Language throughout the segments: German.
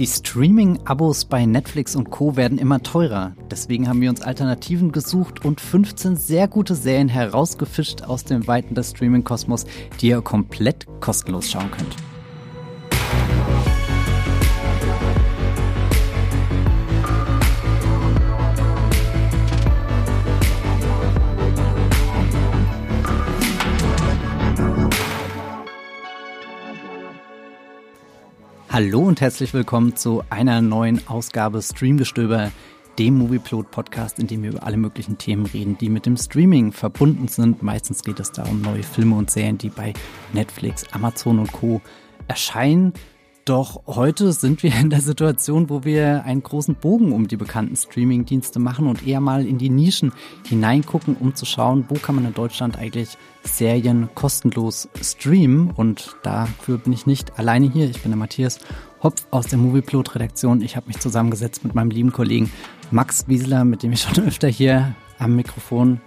Die Streaming-Abos bei Netflix und Co. werden immer teurer. Deswegen haben wir uns Alternativen gesucht und 15 sehr gute Serien herausgefischt aus den Weiten des Streaming-Kosmos, die ihr komplett kostenlos schauen könnt. Hallo und herzlich willkommen zu einer neuen Ausgabe Streamgestöber, dem Movieplot Podcast, in dem wir über alle möglichen Themen reden, die mit dem Streaming verbunden sind. Meistens geht es da um neue Filme und Serien, die bei Netflix, Amazon und Co. erscheinen. Doch heute sind wir in der Situation, wo wir einen großen Bogen um die bekannten Streaming-Dienste machen und eher mal in die Nischen hineingucken, um zu schauen, wo kann man in Deutschland eigentlich Serien kostenlos streamen. Und dafür bin ich nicht alleine hier. Ich bin der Matthias Hopf aus der Movieplot-Redaktion. Ich habe mich zusammengesetzt mit meinem lieben Kollegen Max Wieseler, mit dem ich schon öfter hier am Mikrofon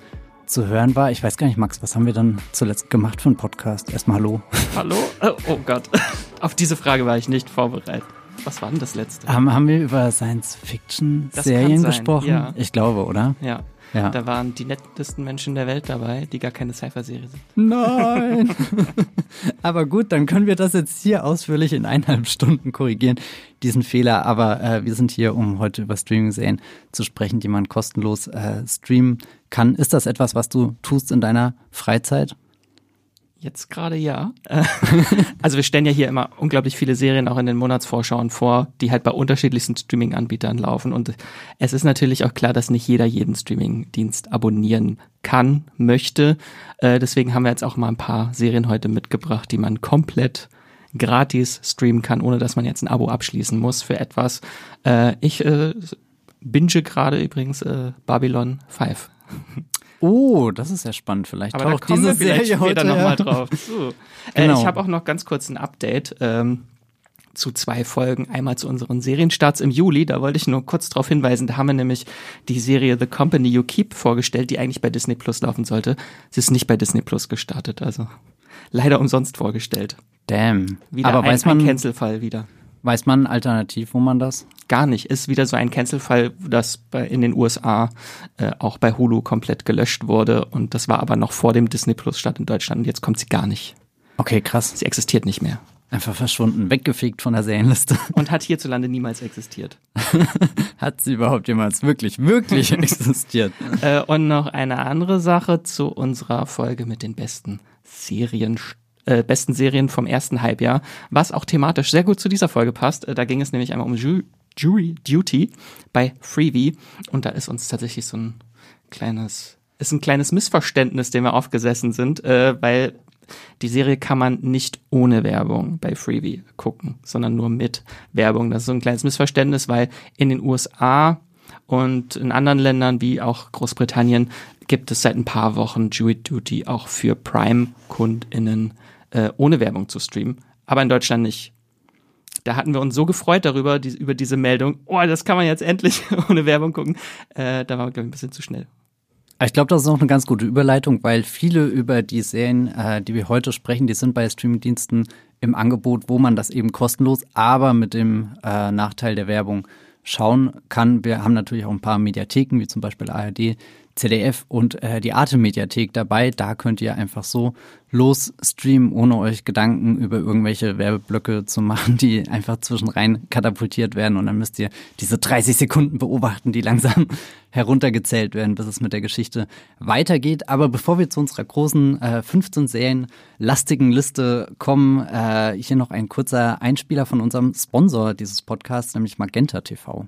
zu hören war. Ich weiß gar nicht, Max, was haben wir dann zuletzt gemacht für einen Podcast? Erstmal Hallo. Hallo? Oh, oh Gott. Auf diese Frage war ich nicht vorbereitet. Was war denn das letzte? Haben, haben wir über Science-Fiction-Serien gesprochen? Ja. Ich glaube, oder? Ja. Ja. Da waren die nettesten Menschen der Welt dabei, die gar keine Cypher-Serie sind. Nein! Aber gut, dann können wir das jetzt hier ausführlich in eineinhalb Stunden korrigieren, diesen Fehler. Aber äh, wir sind hier, um heute über Streaming-Serien zu sprechen, die man kostenlos äh, streamen kann. Ist das etwas, was du tust in deiner Freizeit? Jetzt gerade ja. also wir stellen ja hier immer unglaublich viele Serien auch in den Monatsvorschauen vor, die halt bei unterschiedlichsten Streaming-Anbietern laufen. Und es ist natürlich auch klar, dass nicht jeder jeden Streaming-Dienst abonnieren kann, möchte. Äh, deswegen haben wir jetzt auch mal ein paar Serien heute mitgebracht, die man komplett gratis streamen kann, ohne dass man jetzt ein Abo abschließen muss für etwas. Äh, ich äh, binge gerade übrigens Babylon 5. Oh, das ist ja spannend. Vielleicht Aber taucht da kommen diese wir Serie heute später nochmal drauf zu. Äh, genau. Äh, ich habe auch noch ganz kurz ein Update. Ähm, zu zwei Folgen. Einmal zu unseren Serienstarts im Juli. Da wollte ich nur kurz darauf hinweisen. Da haben wir nämlich die Serie The Company You Keep vorgestellt, die eigentlich bei Disney Plus laufen sollte. Sie ist nicht bei Disney Plus gestartet, also leider umsonst vorgestellt. Damn. Wieder Aber ein, weiß man, ein Cancel-Fall wieder. Weiß man alternativ, wo man das? Gar nicht. Ist wieder so ein Cancel-Fall, das bei, in den USA äh, auch bei Hulu komplett gelöscht wurde. Und das war aber noch vor dem Disney Plus Start in Deutschland. Und jetzt kommt sie gar nicht. Okay, krass. Sie existiert nicht mehr. Einfach verschwunden, weggefegt von der Serienliste. Und hat hierzulande niemals existiert. hat sie überhaupt jemals wirklich, wirklich existiert? Äh, und noch eine andere Sache zu unserer Folge mit den besten Serien äh, besten Serien vom ersten Halbjahr, was auch thematisch sehr gut zu dieser Folge passt. Äh, da ging es nämlich einmal um Ju Jury Duty bei Freebie und da ist uns tatsächlich so ein kleines, ist ein kleines Missverständnis, dem wir aufgesessen sind, äh, weil die Serie kann man nicht ohne Werbung bei Freebie gucken, sondern nur mit Werbung. Das ist so ein kleines Missverständnis, weil in den USA und in anderen Ländern wie auch Großbritannien gibt es seit ein paar Wochen Jury Duty auch für Prime-KundInnen äh, ohne Werbung zu streamen, aber in Deutschland nicht. Da hatten wir uns so gefreut darüber, die, über diese Meldung. Oh, das kann man jetzt endlich ohne Werbung gucken. Äh, da waren wir, glaube ich, ein bisschen zu schnell. Ich glaube, das ist auch eine ganz gute Überleitung, weil viele über die Serien, äh, die wir heute sprechen, die sind bei Streamingdiensten im Angebot, wo man das eben kostenlos, aber mit dem äh, Nachteil der Werbung schauen kann. Wir haben natürlich auch ein paar Mediatheken, wie zum Beispiel ARD, ZDF und äh, die Arte-Mediathek dabei. Da könnt ihr einfach so los streamen, ohne euch Gedanken über irgendwelche Werbeblöcke zu machen, die einfach zwischenrein katapultiert werden. Und dann müsst ihr diese 30 Sekunden beobachten, die langsam heruntergezählt werden, bis es mit der Geschichte weitergeht. Aber bevor wir zu unserer großen äh, 15 Serien lastigen Liste kommen, äh, hier noch ein kurzer Einspieler von unserem Sponsor dieses Podcasts, nämlich Magenta TV.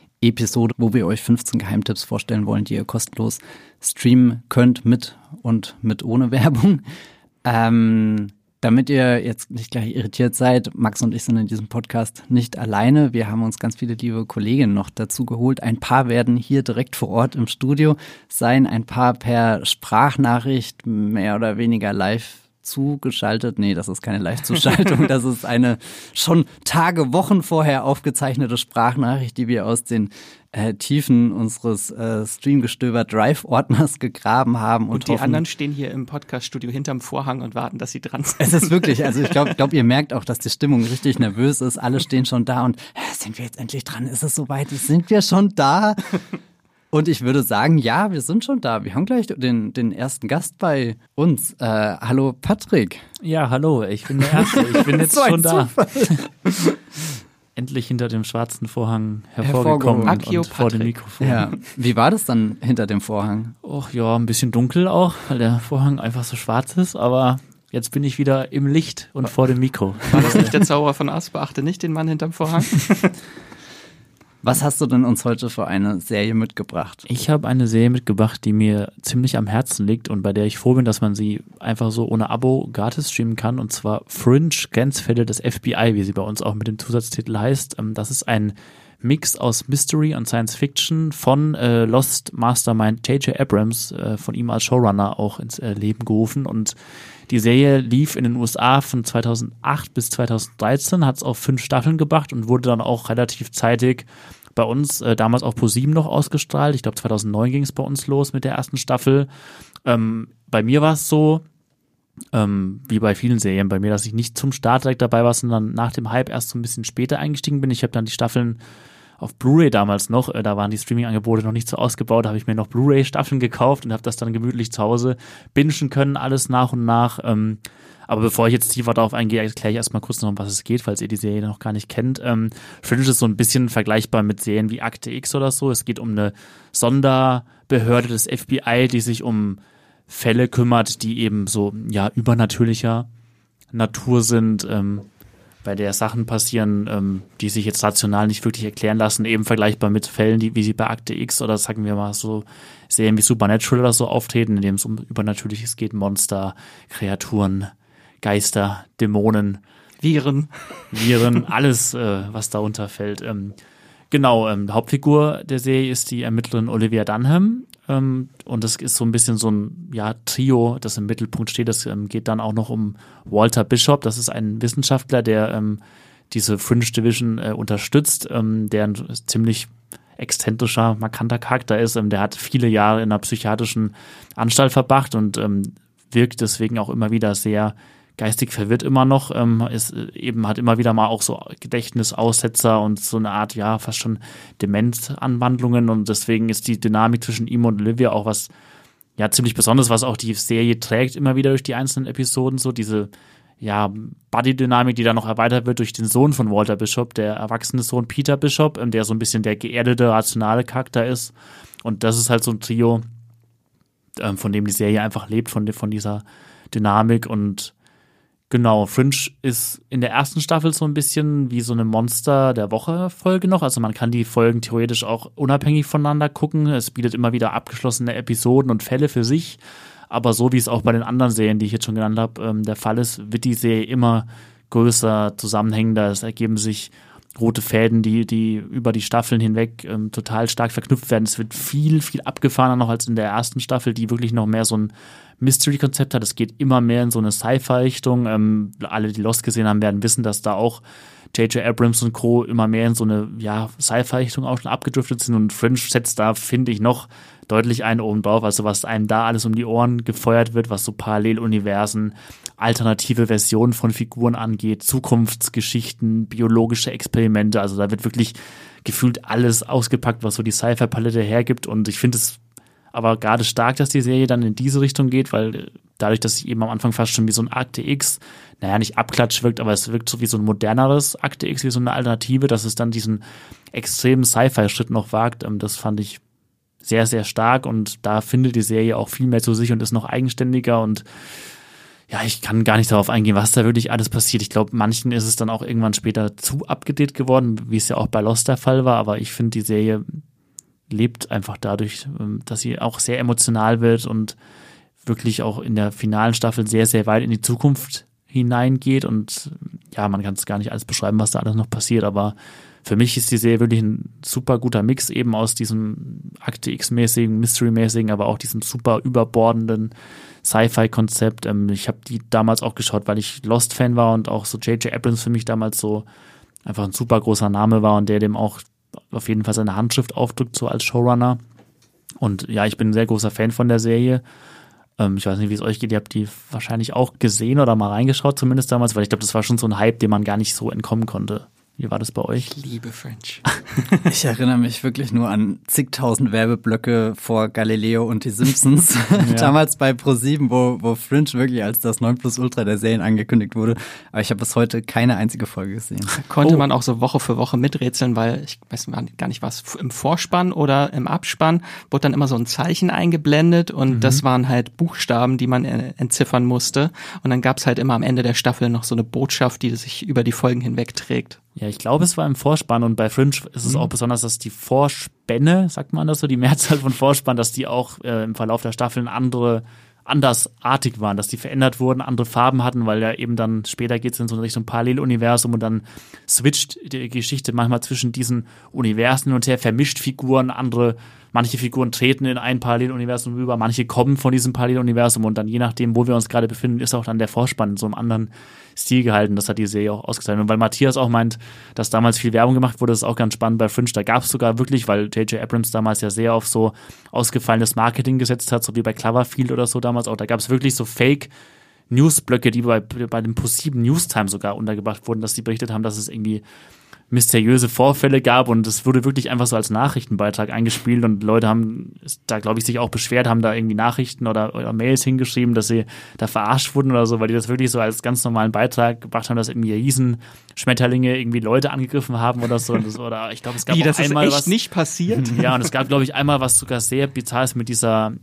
Podcast-Episode, wo wir euch 15 Geheimtipps vorstellen wollen, die ihr kostenlos streamen könnt mit und mit ohne Werbung. Ähm, damit ihr jetzt nicht gleich irritiert seid, Max und ich sind in diesem Podcast nicht alleine. Wir haben uns ganz viele liebe Kolleginnen noch dazu geholt. Ein paar werden hier direkt vor Ort im Studio sein, ein paar per Sprachnachricht mehr oder weniger live zugeschaltet. Nee, das ist keine Live-Zuschaltung. das ist eine schon Tage, Wochen vorher aufgezeichnete Sprachnachricht, die wir aus den äh, Tiefen unseres äh, Streamgestöber Drive-Ordners gegraben haben. Und, und die hoffen, anderen stehen hier im Podcast-Studio hinterm Vorhang und warten, dass sie dran sind. Es ist wirklich, also ich glaube, glaub, ihr merkt auch, dass die Stimmung richtig nervös ist. Alle stehen schon da und äh, sind wir jetzt endlich dran? Ist es soweit? Sind wir schon da? Und ich würde sagen, ja, wir sind schon da. Wir haben gleich den, den ersten Gast bei uns. Äh, hallo Patrick. Ja, hallo, ich bin der Erste. Ich bin jetzt so schon da. Endlich hinter dem schwarzen Vorhang hervorgekommen und vor dem Mikrofon. Ja. Wie war das dann hinter dem Vorhang? Och ja, ein bisschen dunkel auch, weil der Vorhang einfach so schwarz ist, aber jetzt bin ich wieder im Licht und vor dem Mikro. War das nicht der Zauberer von Asp? Beachte nicht den Mann hinterm Vorhang. Was hast du denn uns heute für eine Serie mitgebracht? Ich habe eine Serie mitgebracht, die mir ziemlich am Herzen liegt und bei der ich froh bin, dass man sie einfach so ohne Abo gratis streamen kann. Und zwar Fringe Grenzfälle des FBI, wie sie bei uns auch mit dem Zusatztitel heißt. Ähm, das ist ein Mix aus Mystery und Science Fiction von äh, Lost Mastermind J.J. Abrams, äh, von ihm als Showrunner auch ins äh, Leben gerufen. Und die Serie lief in den USA von 2008 bis 2013, hat es auf fünf Staffeln gebracht und wurde dann auch relativ zeitig bei uns äh, damals auf ProSieben noch ausgestrahlt. Ich glaube 2009 ging es bei uns los mit der ersten Staffel. Ähm, bei mir war es so, ähm, wie bei vielen Serien bei mir, dass ich nicht zum Start direkt dabei war, sondern nach dem Hype erst so ein bisschen später eingestiegen bin. Ich habe dann die Staffeln auf Blu-ray damals noch, äh, da waren die Streaming-Angebote noch nicht so ausgebaut, habe ich mir noch Blu-ray-Staffeln gekauft und habe das dann gemütlich zu Hause bingen können, alles nach und nach. Ähm, aber bevor ich jetzt tiefer darauf eingehe, erkläre ich erstmal kurz noch, um was es geht, falls ihr die Serie noch gar nicht kennt. Ähm, Fringe ist so ein bisschen vergleichbar mit Serien wie Akte X oder so. Es geht um eine Sonderbehörde des FBI, die sich um Fälle kümmert, die eben so ja übernatürlicher Natur sind. Ähm, bei der Sachen passieren, ähm, die sich jetzt rational nicht wirklich erklären lassen, eben vergleichbar mit Fällen, die, wie sie bei Akte X oder sagen wir mal so Serien wie Supernatural oder so auftreten, in dem es um Übernatürliches geht, Monster, Kreaturen, Geister, Dämonen, Viren. Viren, alles, äh, was darunter fällt. Ähm, genau, ähm, Hauptfigur der Serie ist die Ermittlerin Olivia Dunham, ähm, und das ist so ein bisschen so ein ja, Trio, das im Mittelpunkt steht. Das ähm, geht dann auch noch um Walter Bishop. Das ist ein Wissenschaftler, der ähm, diese Fringe Division äh, unterstützt, ähm, der ein ziemlich exzentrischer, markanter Charakter ist. Ähm, der hat viele Jahre in einer psychiatrischen Anstalt verbracht und ähm, wirkt deswegen auch immer wieder sehr geistig verwirrt immer noch, ähm, ist äh, eben hat immer wieder mal auch so Gedächtnisaussetzer und so eine Art, ja, fast schon Demenzanwandlungen und deswegen ist die Dynamik zwischen ihm und Olivia auch was, ja, ziemlich besonders, was auch die Serie trägt immer wieder durch die einzelnen Episoden, so diese, ja, Buddy-Dynamik, die dann noch erweitert wird durch den Sohn von Walter Bishop, der erwachsene Sohn Peter Bishop, ähm, der so ein bisschen der geerdete, rationale Charakter ist. Und das ist halt so ein Trio, ähm, von dem die Serie einfach lebt, von, von dieser Dynamik und Genau, Fringe ist in der ersten Staffel so ein bisschen wie so eine Monster der Woche Folge noch. Also man kann die Folgen theoretisch auch unabhängig voneinander gucken. Es bietet immer wieder abgeschlossene Episoden und Fälle für sich. Aber so wie es auch bei den anderen Serien, die ich jetzt schon genannt habe, ähm, der Fall ist, wird die Serie immer größer, zusammenhängender. Es ergeben sich rote Fäden, die, die über die Staffeln hinweg ähm, total stark verknüpft werden. Es wird viel, viel abgefahrener noch als in der ersten Staffel, die wirklich noch mehr so ein Mystery-Konzept hat. Es geht immer mehr in so eine Sci-Fi-Richtung. Ähm, alle, die Lost gesehen haben, werden wissen, dass da auch J.J. Abrams und Co. immer mehr in so eine ja, Sci-Fi-Richtung auch schon abgedriftet sind und Fringe setzt da, finde ich, noch deutlich einen oben drauf. Also was einem da alles um die Ohren gefeuert wird, was so Paralleluniversen, alternative Versionen von Figuren angeht, Zukunftsgeschichten, biologische Experimente. Also da wird wirklich gefühlt alles ausgepackt, was so die Sci-Fi-Palette hergibt und ich finde es aber gerade stark, dass die Serie dann in diese Richtung geht, weil dadurch, dass sie eben am Anfang fast schon wie so ein Akte X, naja, nicht Abklatsch wirkt, aber es wirkt so wie so ein moderneres Akte X, wie so eine Alternative, dass es dann diesen extremen Sci-Fi-Schritt noch wagt. Ähm, das fand ich sehr, sehr stark und da findet die Serie auch viel mehr zu sich und ist noch eigenständiger und ja, ich kann gar nicht darauf eingehen, was da wirklich alles passiert. Ich glaube, manchen ist es dann auch irgendwann später zu abgedreht geworden, wie es ja auch bei Lost der Fall war, aber ich finde, die Serie lebt einfach dadurch, ähm, dass sie auch sehr emotional wird und wirklich auch in der finalen Staffel sehr, sehr weit in die Zukunft hineingeht und ja, man kann es gar nicht alles beschreiben, was da alles noch passiert, aber für mich ist die Serie wirklich ein super guter Mix eben aus diesem Akte X-mäßigen, Mystery-mäßigen, aber auch diesem super überbordenden Sci-Fi-Konzept. Ähm, ich habe die damals auch geschaut, weil ich Lost-Fan war und auch so J.J. Abrams für mich damals so einfach ein super großer Name war und der dem auch auf jeden Fall seine Handschrift aufdrückt, so als Showrunner. Und ja, ich bin ein sehr großer Fan von der Serie. Ähm, ich weiß nicht, wie es euch geht. Ihr habt die wahrscheinlich auch gesehen oder mal reingeschaut, zumindest damals, weil ich glaube, das war schon so ein Hype, dem man gar nicht so entkommen konnte. Wie war das bei euch? Ich liebe French. ich erinnere mich wirklich nur an zigtausend Werbeblöcke vor Galileo und die Simpsons. Ja. Damals bei Pro7, wo, wo Fringe wirklich als das 9 Plus Ultra der Serien angekündigt wurde. Aber ich habe bis heute keine einzige Folge gesehen. Konnte oh. man auch so Woche für Woche miträtseln, weil ich weiß gar nicht was, im Vorspann oder im Abspann wurde dann immer so ein Zeichen eingeblendet und mhm. das waren halt Buchstaben, die man äh, entziffern musste. Und dann gab es halt immer am Ende der Staffel noch so eine Botschaft, die sich über die Folgen hinweg trägt. Ja, ich glaube, es war im Vorspann und bei Fringe ist es mhm. auch besonders, dass die Vorspänne, sagt man das so, die Mehrzahl von Vorspann, dass die auch äh, im Verlauf der Staffeln andere andersartig waren, dass die verändert wurden, andere Farben hatten, weil ja eben dann später geht es in so eine Richtung Paralleluniversum und dann switcht die Geschichte manchmal zwischen diesen Universen hin und her, vermischt Figuren, andere manche Figuren treten in ein Paralleluniversum über, manche kommen von diesem Paralleluniversum und dann je nachdem, wo wir uns gerade befinden, ist auch dann der Vorspann in so einem anderen Stil gehalten. Das hat die Serie auch ausgezeichnet. Und weil Matthias auch meint, dass damals viel Werbung gemacht wurde, ist auch ganz spannend bei Fringe. Da gab es sogar wirklich, weil J.J. Abrams damals ja sehr auf so ausgefallenes Marketing gesetzt hat, so wie bei Cloverfield oder so damals auch. Da gab es wirklich so Fake- Newsblöcke, die bei, bei dem Newstime sogar untergebracht wurden, dass die berichtet haben, dass es irgendwie mysteriöse Vorfälle gab und es wurde wirklich einfach so als Nachrichtenbeitrag eingespielt und Leute haben da, glaube ich, sich auch beschwert, haben da irgendwie Nachrichten oder, oder, Mails hingeschrieben, dass sie da verarscht wurden oder so, weil die das wirklich so als ganz normalen Beitrag gebracht haben, dass irgendwie Riesenschmetterlinge irgendwie Leute angegriffen haben oder so. Das, oder ich glaube, es gab Wie, auch das einmal ist echt was. nicht passiert. Ja, und es gab, glaube ich, einmal was sogar sehr bizarres mit dieser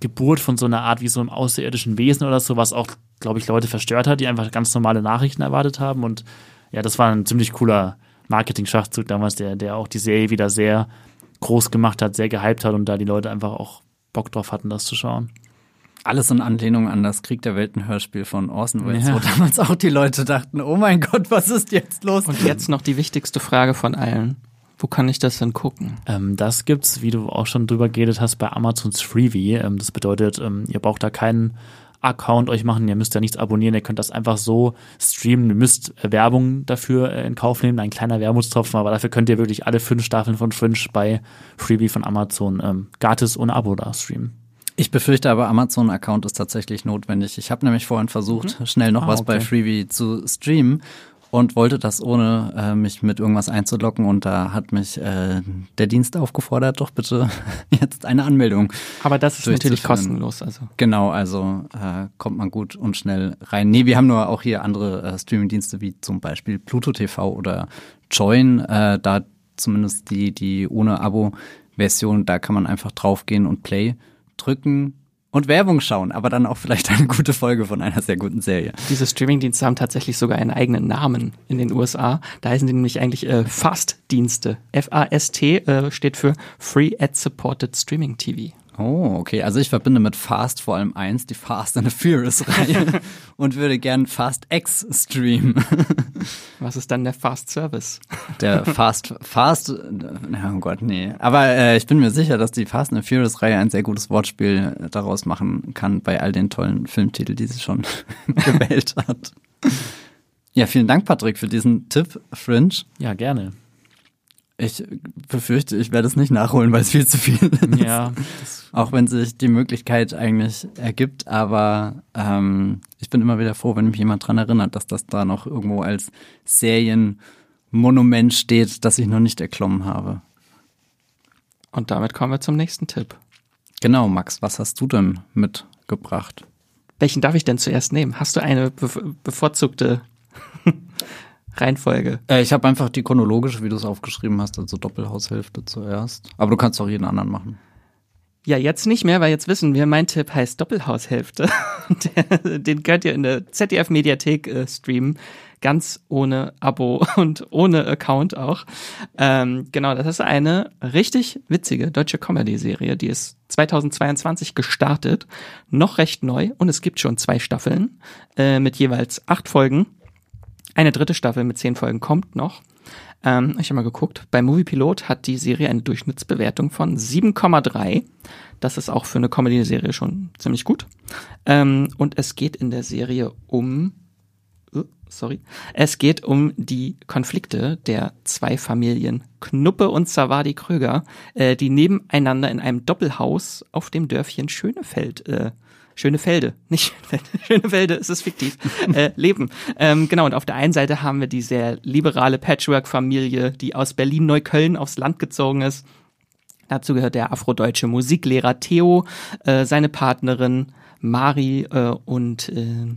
Geburt von so einer Art wie so einem außerirdischen Wesen oder so, was auch, glaube ich, Leute verstört hat, die einfach ganz normale Nachrichten erwartet haben. Und ja, das war ein ziemlich cooler Marketing-Schachzug damals, der, der auch die Serie wieder sehr groß gemacht hat, sehr gehypt hat und da die Leute einfach auch Bock drauf hatten, das zu schauen. Alles in Anlehnung an das Krieg der Welten Hörspiel von Orson Welles, ja. wo damals auch die Leute dachten, oh mein Gott, was ist jetzt los? Und jetzt noch die wichtigste Frage von allen. Wo kann ich das denn gucken? Ähm, das gibt's, wie du auch schon drüber geredet hast, bei Amazons Freebie. Ähm, das bedeutet, ähm, ihr braucht da keinen Account euch machen. Ihr müsst ja nichts abonnieren, ihr könnt das einfach so streamen. Ihr müsst Werbung dafür äh, in Kauf nehmen, ein kleiner Wermutstropfen, aber dafür könnt ihr wirklich alle fünf Staffeln von Fringe bei Freebie von Amazon ähm, gratis ohne Abo da streamen. Ich befürchte aber, Amazon-Account ist tatsächlich notwendig. Ich habe nämlich vorhin versucht, mhm. schnell noch ah, was okay. bei Freebie zu streamen und wollte das ohne äh, mich mit irgendwas einzuloggen und da hat mich äh, der Dienst aufgefordert, doch bitte jetzt eine Anmeldung. Aber das ist natürlich kostenlos, also. Genau, also äh, kommt man gut und schnell rein. Nee, wir haben nur auch hier andere äh, Streaming-Dienste wie zum Beispiel Pluto TV oder Join, äh, da zumindest die, die ohne Abo-Version, da kann man einfach draufgehen und Play drücken und Werbung schauen, aber dann auch vielleicht eine gute Folge von einer sehr guten Serie. Diese Streamingdienste haben tatsächlich sogar einen eigenen Namen in den USA. Da heißen die nämlich eigentlich äh, FAST-Dienste. F-A-S-T äh, steht für Free Ad Supported Streaming TV. Oh, okay. Also ich verbinde mit Fast vor allem eins, die Fast and the Furious Reihe und würde gern Fast X streamen. Was ist dann der Fast Service? Der Fast, Fast, oh Gott, nee. Aber äh, ich bin mir sicher, dass die Fast and the Furious Reihe ein sehr gutes Wortspiel daraus machen kann bei all den tollen Filmtiteln, die sie schon gewählt hat. Ja, vielen Dank, Patrick, für diesen Tipp, Fringe. Ja, gerne. Ich befürchte, ich werde es nicht nachholen, weil es viel zu viel ist. Ja. Auch wenn sich die Möglichkeit eigentlich ergibt, aber ähm, ich bin immer wieder froh, wenn mich jemand dran erinnert, dass das da noch irgendwo als Serienmonument steht, das ich noch nicht erklommen habe. Und damit kommen wir zum nächsten Tipp. Genau, Max, was hast du denn mitgebracht? Welchen darf ich denn zuerst nehmen? Hast du eine be bevorzugte Reihenfolge? Äh, ich habe einfach die chronologische, wie du es aufgeschrieben hast, also Doppelhaushälfte zuerst. Aber du kannst auch jeden anderen machen. Ja, jetzt nicht mehr, weil jetzt wissen wir, mein Tipp heißt Doppelhaushälfte. Den könnt ihr in der ZDF-Mediathek äh, streamen. Ganz ohne Abo und ohne Account auch. Ähm, genau, das ist eine richtig witzige deutsche Comedy-Serie. Die ist 2022 gestartet. Noch recht neu und es gibt schon zwei Staffeln äh, mit jeweils acht Folgen. Eine dritte Staffel mit zehn Folgen kommt noch. Ähm, ich habe mal geguckt. Bei Movie Pilot hat die Serie eine Durchschnittsbewertung von 7,3. Das ist auch für eine Comedy-Serie schon ziemlich gut. Ähm, und es geht in der Serie um uh, sorry. Es geht um die Konflikte der zwei Familien Knuppe und Savadi Kröger, äh, die nebeneinander in einem Doppelhaus auf dem Dörfchen Schönefeld äh, Schönefelde, nicht Schönefelde, Schönefelde, es ist fiktiv, äh, leben. Ähm, genau, und auf der einen Seite haben wir die sehr liberale Patchwork-Familie, die aus Berlin-Neukölln aufs Land gezogen ist. Dazu gehört der afrodeutsche Musiklehrer Theo, äh, seine Partnerin Mari äh, und äh,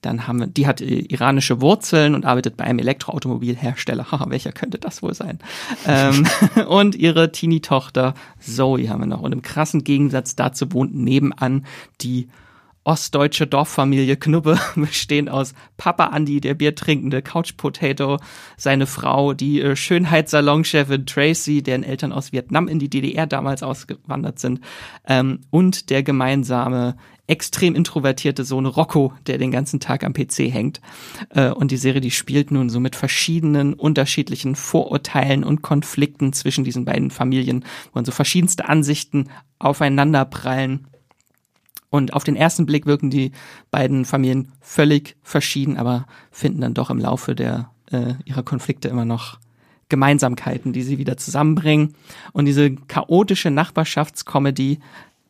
dann haben wir, die hat äh, iranische Wurzeln und arbeitet bei einem Elektroautomobilhersteller. Haha, welcher könnte das wohl sein? ähm, und ihre Teenie-Tochter Zoe haben wir noch. Und im krassen Gegensatz dazu wohnt nebenan die ostdeutsche Dorffamilie Knubbe, bestehend aus Papa Andy, der biertrinkende Couch Potato, seine Frau, die äh, Schönheitssalonchefin Tracy, deren Eltern aus Vietnam in die DDR damals ausgewandert sind, ähm, und der gemeinsame extrem introvertierte Sohn Rocco, der den ganzen Tag am PC hängt. Äh, und die Serie, die spielt nun so mit verschiedenen unterschiedlichen Vorurteilen und Konflikten zwischen diesen beiden Familien, wo so verschiedenste Ansichten aufeinander prallen. Und auf den ersten Blick wirken die beiden Familien völlig verschieden, aber finden dann doch im Laufe der äh, ihrer Konflikte immer noch Gemeinsamkeiten, die sie wieder zusammenbringen. Und diese chaotische Nachbarschaftskomödie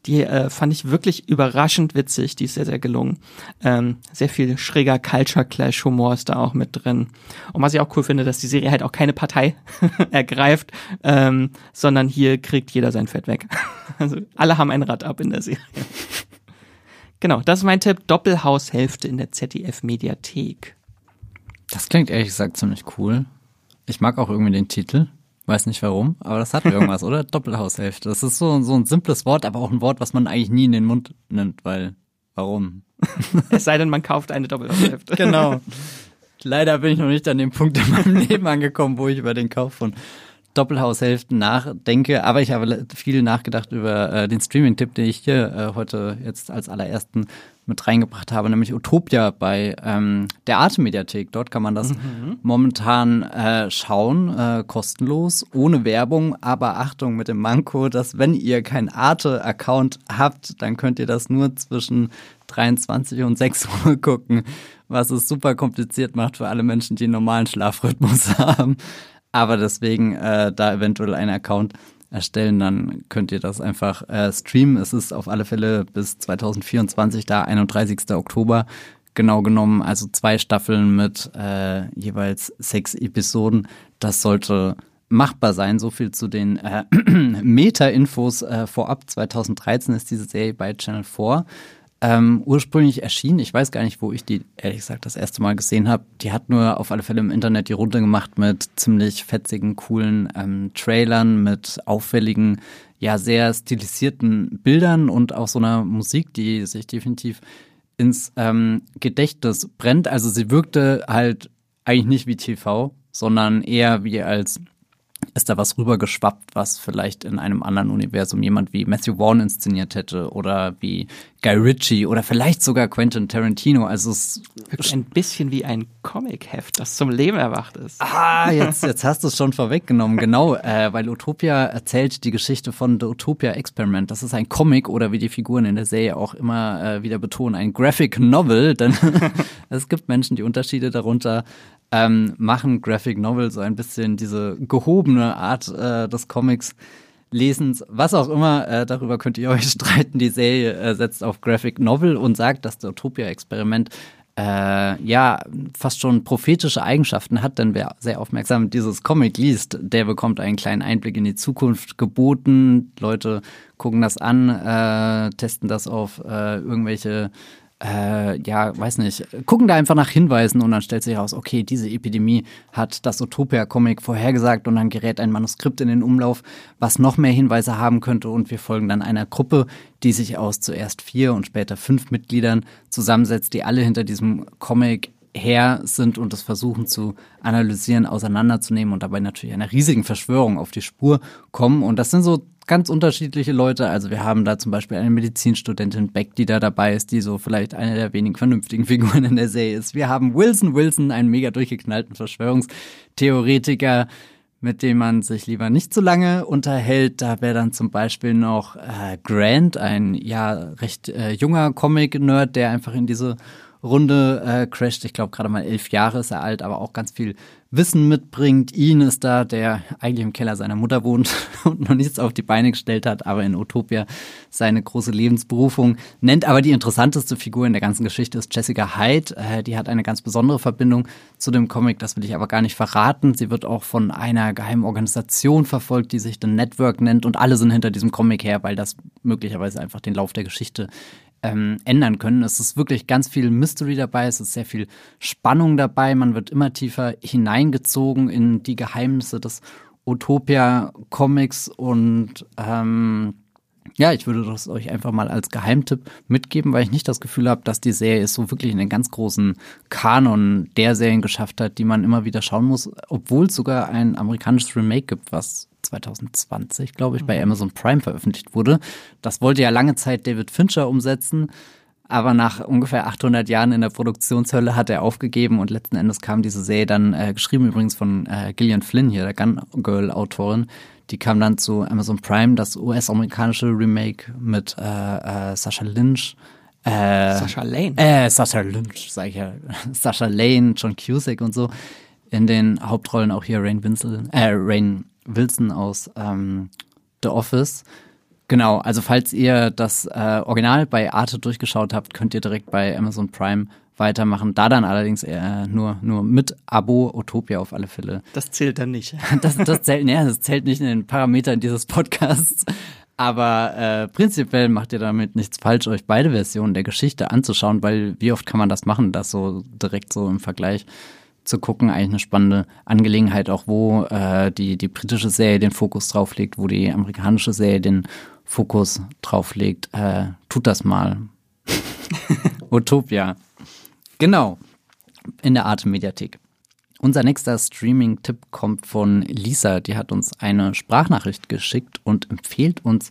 die äh, fand ich wirklich überraschend witzig. Die ist sehr, sehr gelungen. Ähm, sehr viel schräger Culture Clash Humor ist da auch mit drin. Und was ich auch cool finde, dass die Serie halt auch keine Partei ergreift, ähm, sondern hier kriegt jeder sein Fett weg. also alle haben ein Rad ab in der Serie. Genau, das ist mein Tipp. Doppelhaushälfte in der ZDF Mediathek. Das klingt ehrlich gesagt ziemlich cool. Ich mag auch irgendwie den Titel. Weiß nicht warum, aber das hat irgendwas, oder? Doppelhaushälfte. Das ist so, so ein simples Wort, aber auch ein Wort, was man eigentlich nie in den Mund nimmt, weil warum? es sei denn, man kauft eine Doppelhaushälfte. genau. Leider bin ich noch nicht an dem Punkt in meinem Leben angekommen, wo ich über den Kauf von Doppelhaushälften nachdenke, aber ich habe viel nachgedacht über äh, den Streaming-Tipp, den ich hier äh, heute jetzt als allerersten mit reingebracht habe, nämlich Utopia bei ähm, der Arte-Mediathek. Dort kann man das mhm. momentan äh, schauen, äh, kostenlos, ohne Werbung, aber Achtung mit dem Manko, dass wenn ihr kein Arte-Account habt, dann könnt ihr das nur zwischen 23 und 6 Uhr gucken, was es super kompliziert macht für alle Menschen, die einen normalen Schlafrhythmus haben. Aber deswegen äh, da eventuell ein Account erstellen, dann könnt ihr das einfach äh, streamen. Es ist auf alle Fälle bis 2024, da 31. Oktober genau genommen, also zwei Staffeln mit äh, jeweils sechs Episoden. Das sollte machbar sein. So viel zu den äh, Meta-Infos äh, vorab. 2013 ist diese Serie bei Channel 4 ähm, ursprünglich erschienen. Ich weiß gar nicht, wo ich die ehrlich gesagt das erste Mal gesehen habe. Die hat nur auf alle Fälle im Internet die Runde gemacht mit ziemlich fetzigen, coolen ähm, Trailern, mit auffälligen, ja, sehr stilisierten Bildern und auch so einer Musik, die sich definitiv ins ähm, Gedächtnis brennt. Also sie wirkte halt eigentlich nicht wie TV, sondern eher wie als ist da was rübergeschwappt, was vielleicht in einem anderen Universum jemand wie Matthew Vaughn inszeniert hätte oder wie Guy Ritchie oder vielleicht sogar Quentin Tarantino. Also es ist ein bisschen wie ein Comic-Heft, das zum Leben erwacht ist. Ah, jetzt, jetzt hast du es schon vorweggenommen, genau, äh, weil Utopia erzählt die Geschichte von The Utopia Experiment. Das ist ein Comic oder wie die Figuren in der Serie auch immer äh, wieder betonen, ein Graphic Novel, denn es gibt Menschen, die Unterschiede darunter ähm, machen Graphic Novel so ein bisschen diese gehobene Art äh, des Comics Lesens, was auch immer, äh, darüber könnt ihr euch streiten. Die Serie äh, setzt auf Graphic Novel und sagt, dass das Utopia-Experiment äh, ja fast schon prophetische Eigenschaften hat, denn wer sehr aufmerksam dieses Comic liest, der bekommt einen kleinen Einblick in die Zukunft geboten. Leute gucken das an, äh, testen das auf äh, irgendwelche äh, ja, weiß nicht, gucken da einfach nach Hinweisen und dann stellt sich heraus, okay, diese Epidemie hat das Utopia-Comic vorhergesagt und dann gerät ein Manuskript in den Umlauf, was noch mehr Hinweise haben könnte und wir folgen dann einer Gruppe, die sich aus zuerst vier und später fünf Mitgliedern zusammensetzt, die alle hinter diesem Comic her sind und das versuchen zu analysieren, auseinanderzunehmen und dabei natürlich einer riesigen Verschwörung auf die Spur kommen. Und das sind so ganz unterschiedliche Leute. Also wir haben da zum Beispiel eine Medizinstudentin Beck, die da dabei ist, die so vielleicht eine der wenigen vernünftigen Figuren in der Serie ist. Wir haben Wilson Wilson, einen mega durchgeknallten Verschwörungstheoretiker, mit dem man sich lieber nicht so lange unterhält. Da wäre dann zum Beispiel noch äh, Grant, ein ja recht äh, junger Comic-Nerd, der einfach in diese Runde äh, crasht. Ich glaube, gerade mal elf Jahre ist er alt, aber auch ganz viel Wissen mitbringt. Ian ist da, der eigentlich im Keller seiner Mutter wohnt und noch nichts auf die Beine gestellt hat, aber in Utopia seine große Lebensberufung nennt. Aber die interessanteste Figur in der ganzen Geschichte ist Jessica Hyde. Äh, die hat eine ganz besondere Verbindung zu dem Comic, das will ich aber gar nicht verraten. Sie wird auch von einer geheimen Organisation verfolgt, die sich The Network nennt und alle sind hinter diesem Comic her, weil das möglicherweise einfach den Lauf der Geschichte ähm, ändern können. Es ist wirklich ganz viel Mystery dabei, es ist sehr viel Spannung dabei, man wird immer tiefer hineingezogen in die Geheimnisse des Utopia-Comics und ähm, ja, ich würde das euch einfach mal als Geheimtipp mitgeben, weil ich nicht das Gefühl habe, dass die Serie es so wirklich in den ganz großen Kanon der Serien geschafft hat, die man immer wieder schauen muss, obwohl es sogar ein amerikanisches Remake gibt, was 2020, glaube ich, bei mhm. Amazon Prime veröffentlicht wurde. Das wollte ja lange Zeit David Fincher umsetzen. Aber nach ungefähr 800 Jahren in der Produktionshölle hat er aufgegeben und letzten Endes kam diese Serie dann, äh, geschrieben übrigens von äh, Gillian Flynn hier, der Gun Girl Autorin, die kam dann zu Amazon Prime, das US-amerikanische Remake mit äh, äh, Sascha Lynch. Äh, Sascha Lane. Äh, Sascha Lynch, sag ich ja. Sascha Lane, John Cusack und so. In den Hauptrollen auch hier Rain Winsel, äh, Rain Wilson aus ähm, The Office. Genau, also falls ihr das äh, Original bei Arte durchgeschaut habt, könnt ihr direkt bei Amazon Prime weitermachen. Da dann allerdings eher nur, nur mit Abo Utopia auf alle Fälle. Das zählt dann nicht. Das, das zählt, nee, das zählt nicht in den Parametern dieses Podcasts. Aber äh, prinzipiell macht ihr damit nichts falsch, euch beide Versionen der Geschichte anzuschauen, weil wie oft kann man das machen, das so direkt so im Vergleich zu gucken. Eigentlich eine spannende Angelegenheit, auch wo äh, die, die britische Serie den Fokus drauf legt, wo die amerikanische Serie den Fokus drauf legt. Äh, tut das mal. Utopia. Genau. In der Arte Mediathek. Unser nächster Streaming-Tipp kommt von Lisa. Die hat uns eine Sprachnachricht geschickt und empfiehlt uns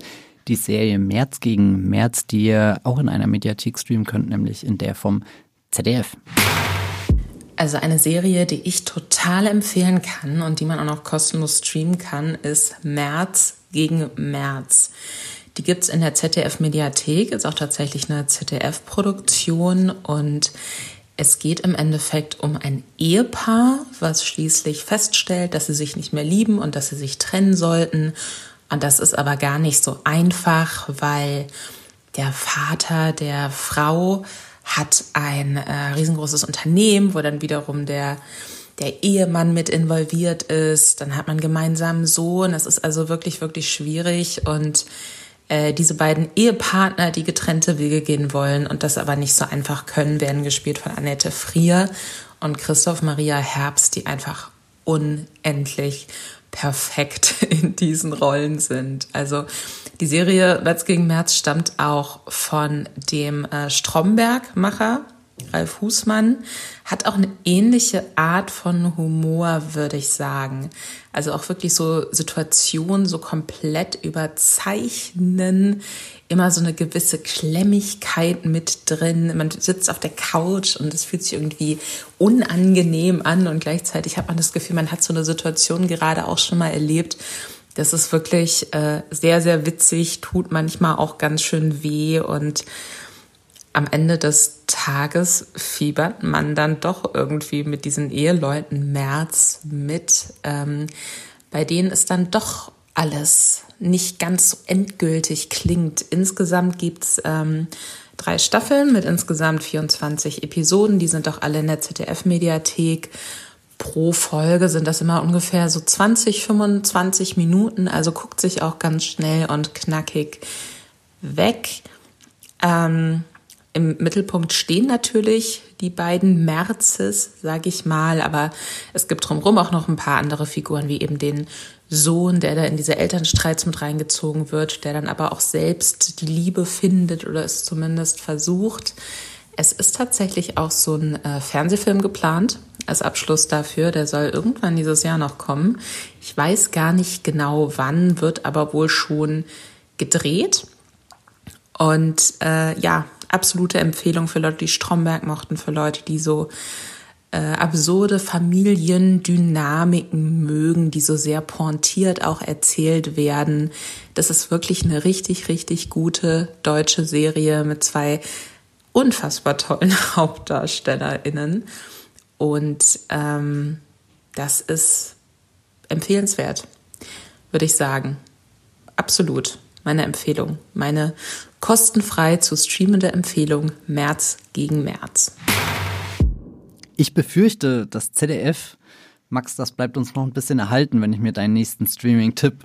die Serie März gegen März, die ihr auch in einer Mediathek streamen könnt, nämlich in der vom ZDF. Also eine Serie, die ich total empfehlen kann und die man auch noch kostenlos streamen kann, ist März gegen März. Die gibt's in der ZDF-Mediathek, ist auch tatsächlich eine ZDF-Produktion und es geht im Endeffekt um ein Ehepaar, was schließlich feststellt, dass sie sich nicht mehr lieben und dass sie sich trennen sollten. Und das ist aber gar nicht so einfach, weil der Vater der Frau hat ein äh, riesengroßes Unternehmen, wo dann wiederum der, der Ehemann mit involviert ist. Dann hat man gemeinsamen Sohn. Das ist also wirklich, wirklich schwierig. Und äh, diese beiden Ehepartner, die getrennte Wege gehen wollen und das aber nicht so einfach können, werden gespielt von Annette Frier und Christoph Maria Herbst, die einfach unendlich perfekt in diesen Rollen sind. Also die Serie Let's gegen März stammt auch von dem äh, Stromberg-Macher, Ralf Husmann, hat auch eine ähnliche Art von Humor, würde ich sagen. Also auch wirklich so Situationen so komplett überzeichnen, immer so eine gewisse Klemmigkeit mit drin. Man sitzt auf der Couch und es fühlt sich irgendwie unangenehm an und gleichzeitig hat man das Gefühl, man hat so eine Situation gerade auch schon mal erlebt, das ist wirklich äh, sehr, sehr witzig, tut manchmal auch ganz schön weh und am Ende des Tages fiebert man dann doch irgendwie mit diesen Eheleuten März mit, ähm, bei denen es dann doch alles nicht ganz so endgültig klingt. Insgesamt gibt's ähm, drei Staffeln mit insgesamt 24 Episoden. Die sind auch alle in der ZDF-Mediathek. Pro Folge sind das immer ungefähr so 20, 25 Minuten. Also guckt sich auch ganz schnell und knackig weg. Ähm, Im Mittelpunkt stehen natürlich die beiden Märzes, sage ich mal, aber es gibt drumherum auch noch ein paar andere Figuren, wie eben den Sohn, der da in diese Elternstreits mit reingezogen wird, der dann aber auch selbst die Liebe findet oder es zumindest versucht. Es ist tatsächlich auch so ein äh, Fernsehfilm geplant als Abschluss dafür. Der soll irgendwann dieses Jahr noch kommen. Ich weiß gar nicht genau wann, wird aber wohl schon gedreht. Und äh, ja, absolute Empfehlung für Leute, die Stromberg mochten, für Leute, die so äh, absurde Familiendynamiken mögen, die so sehr pointiert auch erzählt werden. Das ist wirklich eine richtig, richtig gute deutsche Serie mit zwei unfassbar tollen HauptdarstellerInnen. Und ähm, das ist empfehlenswert, würde ich sagen. Absolut meine Empfehlung. Meine kostenfrei zu streamende Empfehlung März gegen März. Ich befürchte, das ZDF, Max, das bleibt uns noch ein bisschen erhalten, wenn ich mir deinen nächsten Streaming-Tipp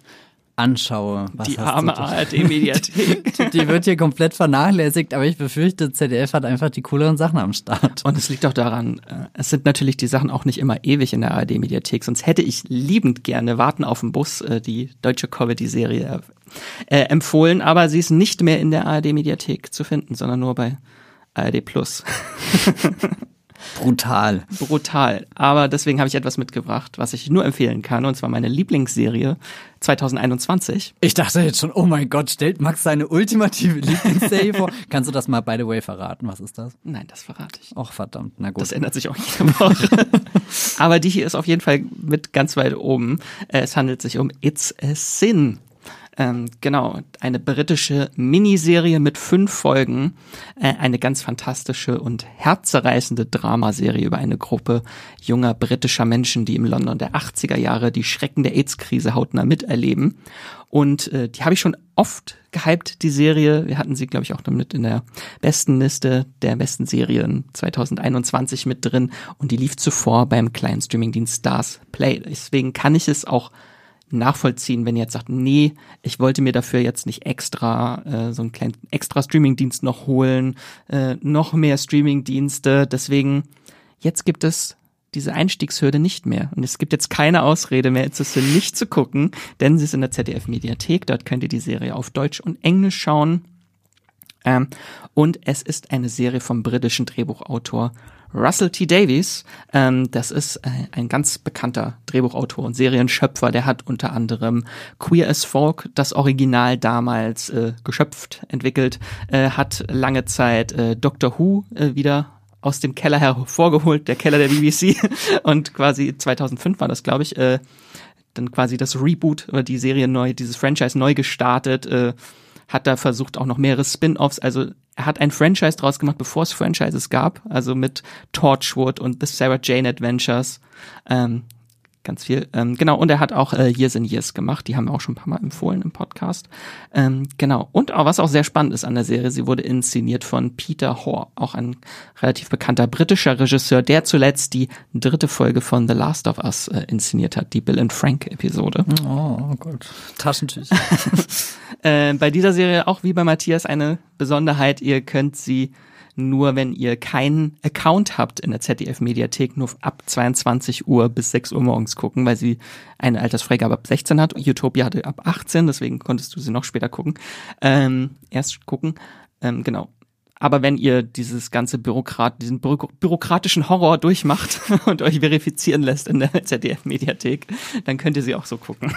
anschaue. Was die arme ARD-Mediathek. die, die, wird hier komplett vernachlässigt, aber ich befürchte, ZDF hat einfach die cooleren Sachen am Start. Und es liegt auch daran, äh, es sind natürlich die Sachen auch nicht immer ewig in der ARD-Mediathek, sonst hätte ich liebend gerne Warten auf den Bus, äh, die deutsche Comedy-Serie äh, empfohlen, aber sie ist nicht mehr in der ARD-Mediathek zu finden, sondern nur bei ARD Plus. Brutal. Brutal. Aber deswegen habe ich etwas mitgebracht, was ich nur empfehlen kann, und zwar meine Lieblingsserie 2021. Ich dachte jetzt schon, oh mein Gott, stellt Max seine ultimative Lieblingsserie vor. Kannst du das mal by the way verraten? Was ist das? Nein, das verrate ich. Ach verdammt, na gut. Das ändert sich auch jede Woche. Aber die hier ist auf jeden Fall mit ganz weit oben. Es handelt sich um It's a Sin. Ähm, genau, eine britische Miniserie mit fünf Folgen, äh, eine ganz fantastische und herzerreißende Dramaserie über eine Gruppe junger britischer Menschen, die im London der 80er Jahre die Schrecken der AIDS-Krise hautnah miterleben. Und äh, die habe ich schon oft gehypt, die Serie. Wir hatten sie, glaube ich, auch damit in der besten Liste der besten Serien 2021 mit drin. Und die lief zuvor beim kleinen Streamingdienst Stars Play. Deswegen kann ich es auch nachvollziehen, wenn ihr jetzt sagt, nee, ich wollte mir dafür jetzt nicht extra äh, so einen kleinen extra Streamingdienst noch holen, äh, noch mehr Streamingdienste. Deswegen jetzt gibt es diese Einstiegshürde nicht mehr. Und es gibt jetzt keine Ausrede mehr, jetzt nicht zu gucken, denn sie ist in der ZDF-Mediathek. Dort könnt ihr die Serie auf Deutsch und Englisch schauen. Ähm, und es ist eine Serie vom britischen Drehbuchautor Russell T. Davies, ähm, das ist äh, ein ganz bekannter Drehbuchautor und Serienschöpfer, der hat unter anderem Queer as Folk, das Original damals äh, geschöpft, entwickelt, äh, hat lange Zeit äh, Doctor Who äh, wieder aus dem Keller hervorgeholt, der Keller der BBC und quasi 2005 war das, glaube ich, äh, dann quasi das Reboot oder die Serie neu, dieses Franchise neu gestartet, äh, hat da versucht auch noch mehrere Spin-offs, also er hat ein Franchise draus gemacht, bevor es Franchises gab, also mit Torchwood und The Sarah Jane Adventures. Ähm, ganz viel. Ähm, genau, und er hat auch äh, Years and Years gemacht, die haben wir auch schon ein paar Mal empfohlen im Podcast. Ähm, genau, und auch, was auch sehr spannend ist an der Serie, sie wurde inszeniert von Peter Hoare, auch ein relativ bekannter britischer Regisseur, der zuletzt die dritte Folge von The Last of Us äh, inszeniert hat, die Bill and Frank Episode. Oh, oh Gott, Taschentüch. äh, bei dieser Serie, auch wie bei Matthias, eine Besonderheit, ihr könnt sie nur wenn ihr keinen Account habt in der ZDF-Mediathek, nur ab 22 Uhr bis 6 Uhr morgens gucken, weil sie eine Altersfreigabe ab 16 hat. Utopia hatte ab 18, deswegen konntest du sie noch später gucken. Ähm, erst gucken. Ähm, genau. Aber wenn ihr dieses ganze Bürokrat, diesen Bü bürokratischen Horror durchmacht und euch verifizieren lässt in der ZDF-Mediathek, dann könnt ihr sie auch so gucken.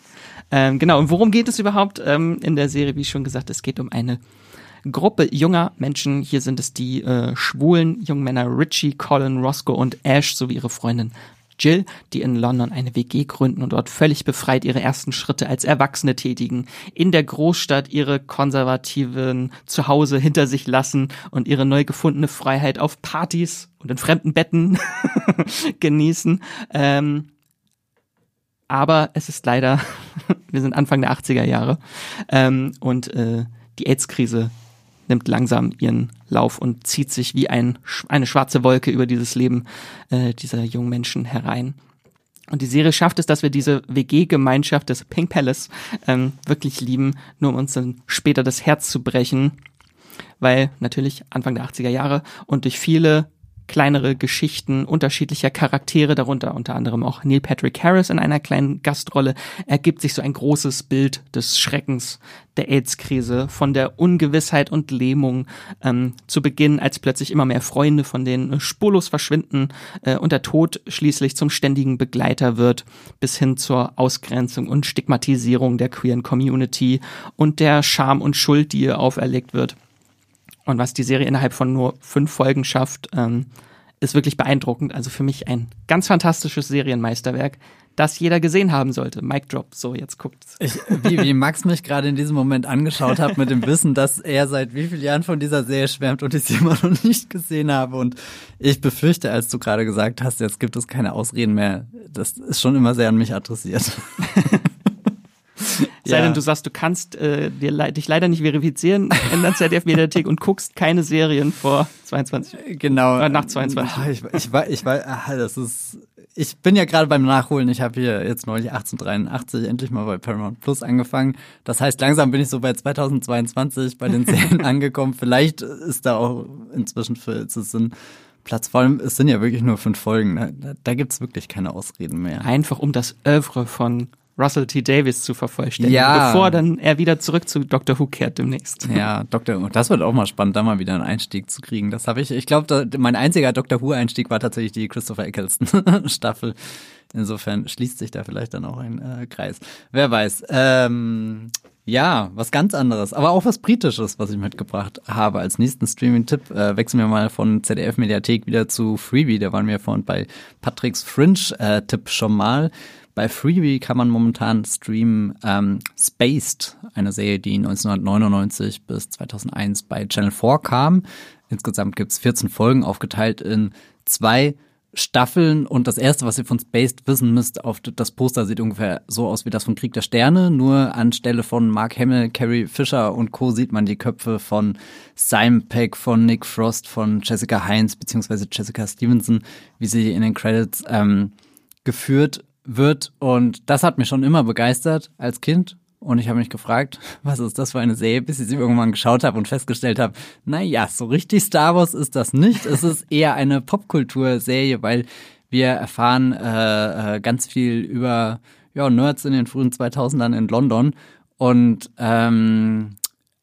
ähm, genau, und worum geht es überhaupt ähm, in der Serie? Wie schon gesagt, es geht um eine Gruppe junger Menschen. Hier sind es die äh, schwulen jungen Männer Richie, Colin, Roscoe und Ash sowie ihre Freundin Jill, die in London eine WG gründen und dort völlig befreit ihre ersten Schritte als Erwachsene tätigen, in der Großstadt ihre konservativen Zuhause hinter sich lassen und ihre neu gefundene Freiheit auf Partys und in fremden Betten genießen. Ähm, aber es ist leider, wir sind Anfang der 80er Jahre ähm, und äh, die AIDS-Krise nimmt langsam ihren Lauf und zieht sich wie ein, eine schwarze Wolke über dieses Leben äh, dieser jungen Menschen herein. Und die Serie schafft es, dass wir diese WG-Gemeinschaft des Pink Palace ähm, wirklich lieben, nur um uns dann später das Herz zu brechen, weil natürlich Anfang der 80er Jahre und durch viele kleinere Geschichten unterschiedlicher Charaktere, darunter unter anderem auch Neil Patrick Harris in einer kleinen Gastrolle, ergibt sich so ein großes Bild des Schreckens der AIDS-Krise, von der Ungewissheit und Lähmung ähm, zu Beginn, als plötzlich immer mehr Freunde von denen spurlos verschwinden äh, und der Tod schließlich zum ständigen Begleiter wird, bis hin zur Ausgrenzung und Stigmatisierung der queeren Community und der Scham und Schuld, die ihr auferlegt wird. Und was die Serie innerhalb von nur fünf Folgen schafft, ähm, ist wirklich beeindruckend. Also für mich ein ganz fantastisches Serienmeisterwerk, das jeder gesehen haben sollte. Mic Drop, so jetzt guckt's. Ich, wie, wie Max mich gerade in diesem Moment angeschaut hat mit dem Wissen, dass er seit wie vielen Jahren von dieser Serie schwärmt und ich sie immer noch nicht gesehen habe. Und ich befürchte, als du gerade gesagt hast, jetzt gibt es keine Ausreden mehr, das ist schon immer sehr an mich adressiert. Sei ja. denn, du sagst, du kannst äh, dir, dich leider nicht verifizieren in der ZDF-Mediathek und guckst keine Serien vor 22. Genau. Äh, nach 22. Ich, ich, ich, ich, das ist. Ich bin ja gerade beim Nachholen. Ich habe hier jetzt neulich 1883 endlich mal bei Paramount Plus angefangen. Das heißt, langsam bin ich so bei 2022 bei den Serien angekommen. Vielleicht ist da auch inzwischen für es sind Platz. Vor allem, es sind ja wirklich nur fünf Folgen. Ne? Da, da gibt es wirklich keine Ausreden mehr. Einfach um das Oeuvre von Russell T. Davis zu vervollständigen, ja. bevor dann er wieder zurück zu Doctor Who kehrt demnächst. Ja, Doctor das wird auch mal spannend, da mal wieder einen Einstieg zu kriegen. Das habe ich, ich glaube, mein einziger Doctor Who Einstieg war tatsächlich die Christopher Eccleston Staffel. Insofern schließt sich da vielleicht dann auch ein äh, Kreis. Wer weiß. Ähm, ja, was ganz anderes, aber auch was Britisches, was ich mitgebracht habe. Als nächsten Streaming-Tipp äh, wechseln wir mal von ZDF-Mediathek wieder zu Freebie. Da waren wir vorhin bei Patricks Fringe-Tipp äh, schon mal. Bei Freebie kann man momentan streamen ähm, Spaced, eine Serie, die 1999 bis 2001 bei Channel 4 kam. Insgesamt gibt es 14 Folgen, aufgeteilt in zwei Staffeln und das erste, was ihr von Spaced wissen müsst, auf das Poster sieht ungefähr so aus wie das von Krieg der Sterne, nur anstelle von Mark Hamill, Carrie Fisher und Co. sieht man die Köpfe von Simon Peck, von Nick Frost, von Jessica Heinz beziehungsweise Jessica Stevenson, wie sie in den Credits ähm, geführt wird. Und das hat mich schon immer begeistert als Kind. Und ich habe mich gefragt, was ist das für eine Serie, bis ich sie irgendwann geschaut habe und festgestellt habe, naja, so richtig Star Wars ist das nicht. Es ist eher eine Popkulturserie, weil wir erfahren äh, äh, ganz viel über ja, Nerds in den frühen 2000ern in London. Und ähm,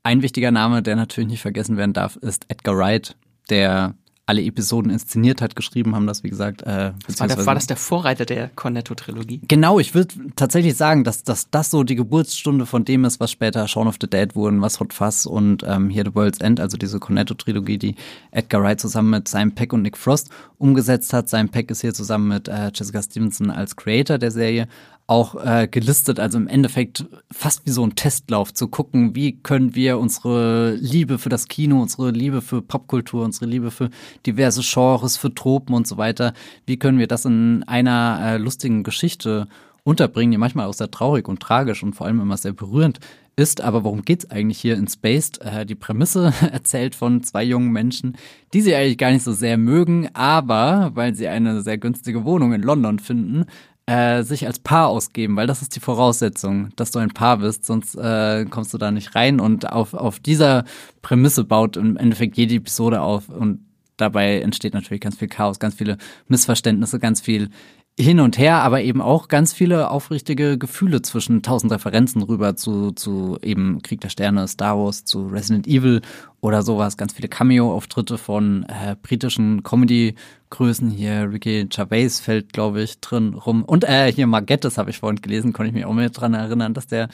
ein wichtiger Name, der natürlich nicht vergessen werden darf, ist Edgar Wright, der alle Episoden inszeniert hat, geschrieben haben das, wie gesagt. Äh, war, der, war das der Vorreiter der Cornetto-Trilogie? Genau, ich würde tatsächlich sagen, dass, dass das so die Geburtsstunde von dem ist, was später Shaun of the Dead wurden, was Hot Fuzz und ähm, hier The World's End, also diese Cornetto-Trilogie, die Edgar Wright zusammen mit Simon Peck und Nick Frost umgesetzt hat. Simon Peck ist hier zusammen mit äh, Jessica Stevenson als Creator der Serie auch äh, gelistet, also im Endeffekt fast wie so ein Testlauf zu gucken, wie können wir unsere Liebe für das Kino, unsere Liebe für Popkultur, unsere Liebe für diverse Genres, für Tropen und so weiter, wie können wir das in einer äh, lustigen Geschichte unterbringen, die manchmal auch sehr traurig und tragisch und vor allem immer sehr berührend ist. Aber worum geht's eigentlich hier in Spaced? Äh, die Prämisse erzählt von zwei jungen Menschen, die sie eigentlich gar nicht so sehr mögen, aber weil sie eine sehr günstige Wohnung in London finden, äh, sich als Paar ausgeben, weil das ist die Voraussetzung, dass du ein Paar bist, sonst äh, kommst du da nicht rein. Und auf, auf dieser Prämisse baut im Endeffekt jede Episode auf und dabei entsteht natürlich ganz viel Chaos, ganz viele Missverständnisse, ganz viel hin und her, aber eben auch ganz viele aufrichtige Gefühle zwischen tausend Referenzen rüber zu, zu eben Krieg der Sterne, Star Wars, zu Resident Evil oder sowas. Ganz viele Cameo-Auftritte von äh, britischen Comedy-Größen. Hier Ricky Gervais fällt, glaube ich, drin rum. Und äh, hier Margettis habe ich vorhin gelesen, konnte ich mich auch mehr dran erinnern, dass der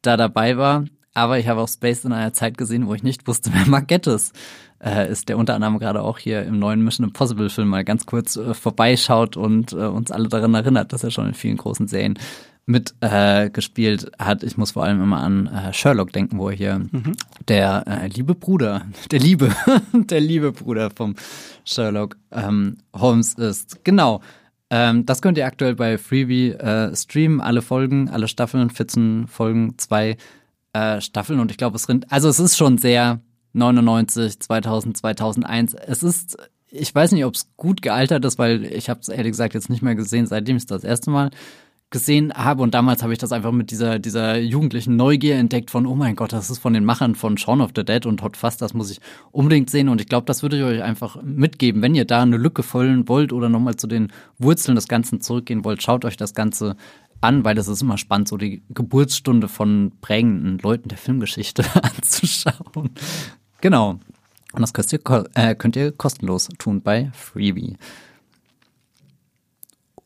da dabei war. Aber ich habe auch Space in einer Zeit gesehen, wo ich nicht wusste, wer Margettis äh, ist, der unter anderem gerade auch hier im neuen Mission Impossible Film mal ganz kurz äh, vorbeischaut und äh, uns alle daran erinnert, dass er schon in vielen großen Serien mit äh, gespielt hat. Ich muss vor allem immer an äh, Sherlock denken, wo er hier mhm. der äh, liebe Bruder, der liebe, der liebe Bruder vom Sherlock ähm, Holmes ist. Genau. Ähm, das könnt ihr aktuell bei Freebie streamen. Alle Folgen, alle Staffeln, 14 Folgen, zwei Staffeln und ich glaube, es sind, also es ist schon sehr 99, 2000, 2001. Es ist, ich weiß nicht, ob es gut gealtert ist, weil ich habe es ehrlich gesagt jetzt nicht mehr gesehen, seitdem ich es das erste Mal gesehen habe. Und damals habe ich das einfach mit dieser, dieser jugendlichen Neugier entdeckt von, oh mein Gott, das ist von den Machern von Shaun of the Dead und Hot Fast, das muss ich unbedingt sehen. Und ich glaube, das würde ich euch einfach mitgeben. Wenn ihr da eine Lücke füllen wollt oder nochmal zu den Wurzeln des Ganzen zurückgehen wollt, schaut euch das Ganze an, weil es ist immer spannend, so die Geburtsstunde von prägenden Leuten der Filmgeschichte anzuschauen. Genau. Und das könnt ihr, äh, könnt ihr kostenlos tun bei Freebie.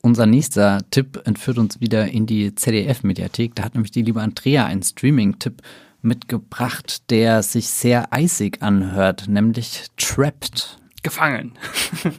Unser nächster Tipp entführt uns wieder in die ZDF-Mediathek. Da hat nämlich die liebe Andrea einen Streaming-Tipp mitgebracht, der sich sehr eisig anhört, nämlich Trapped. Gefangen.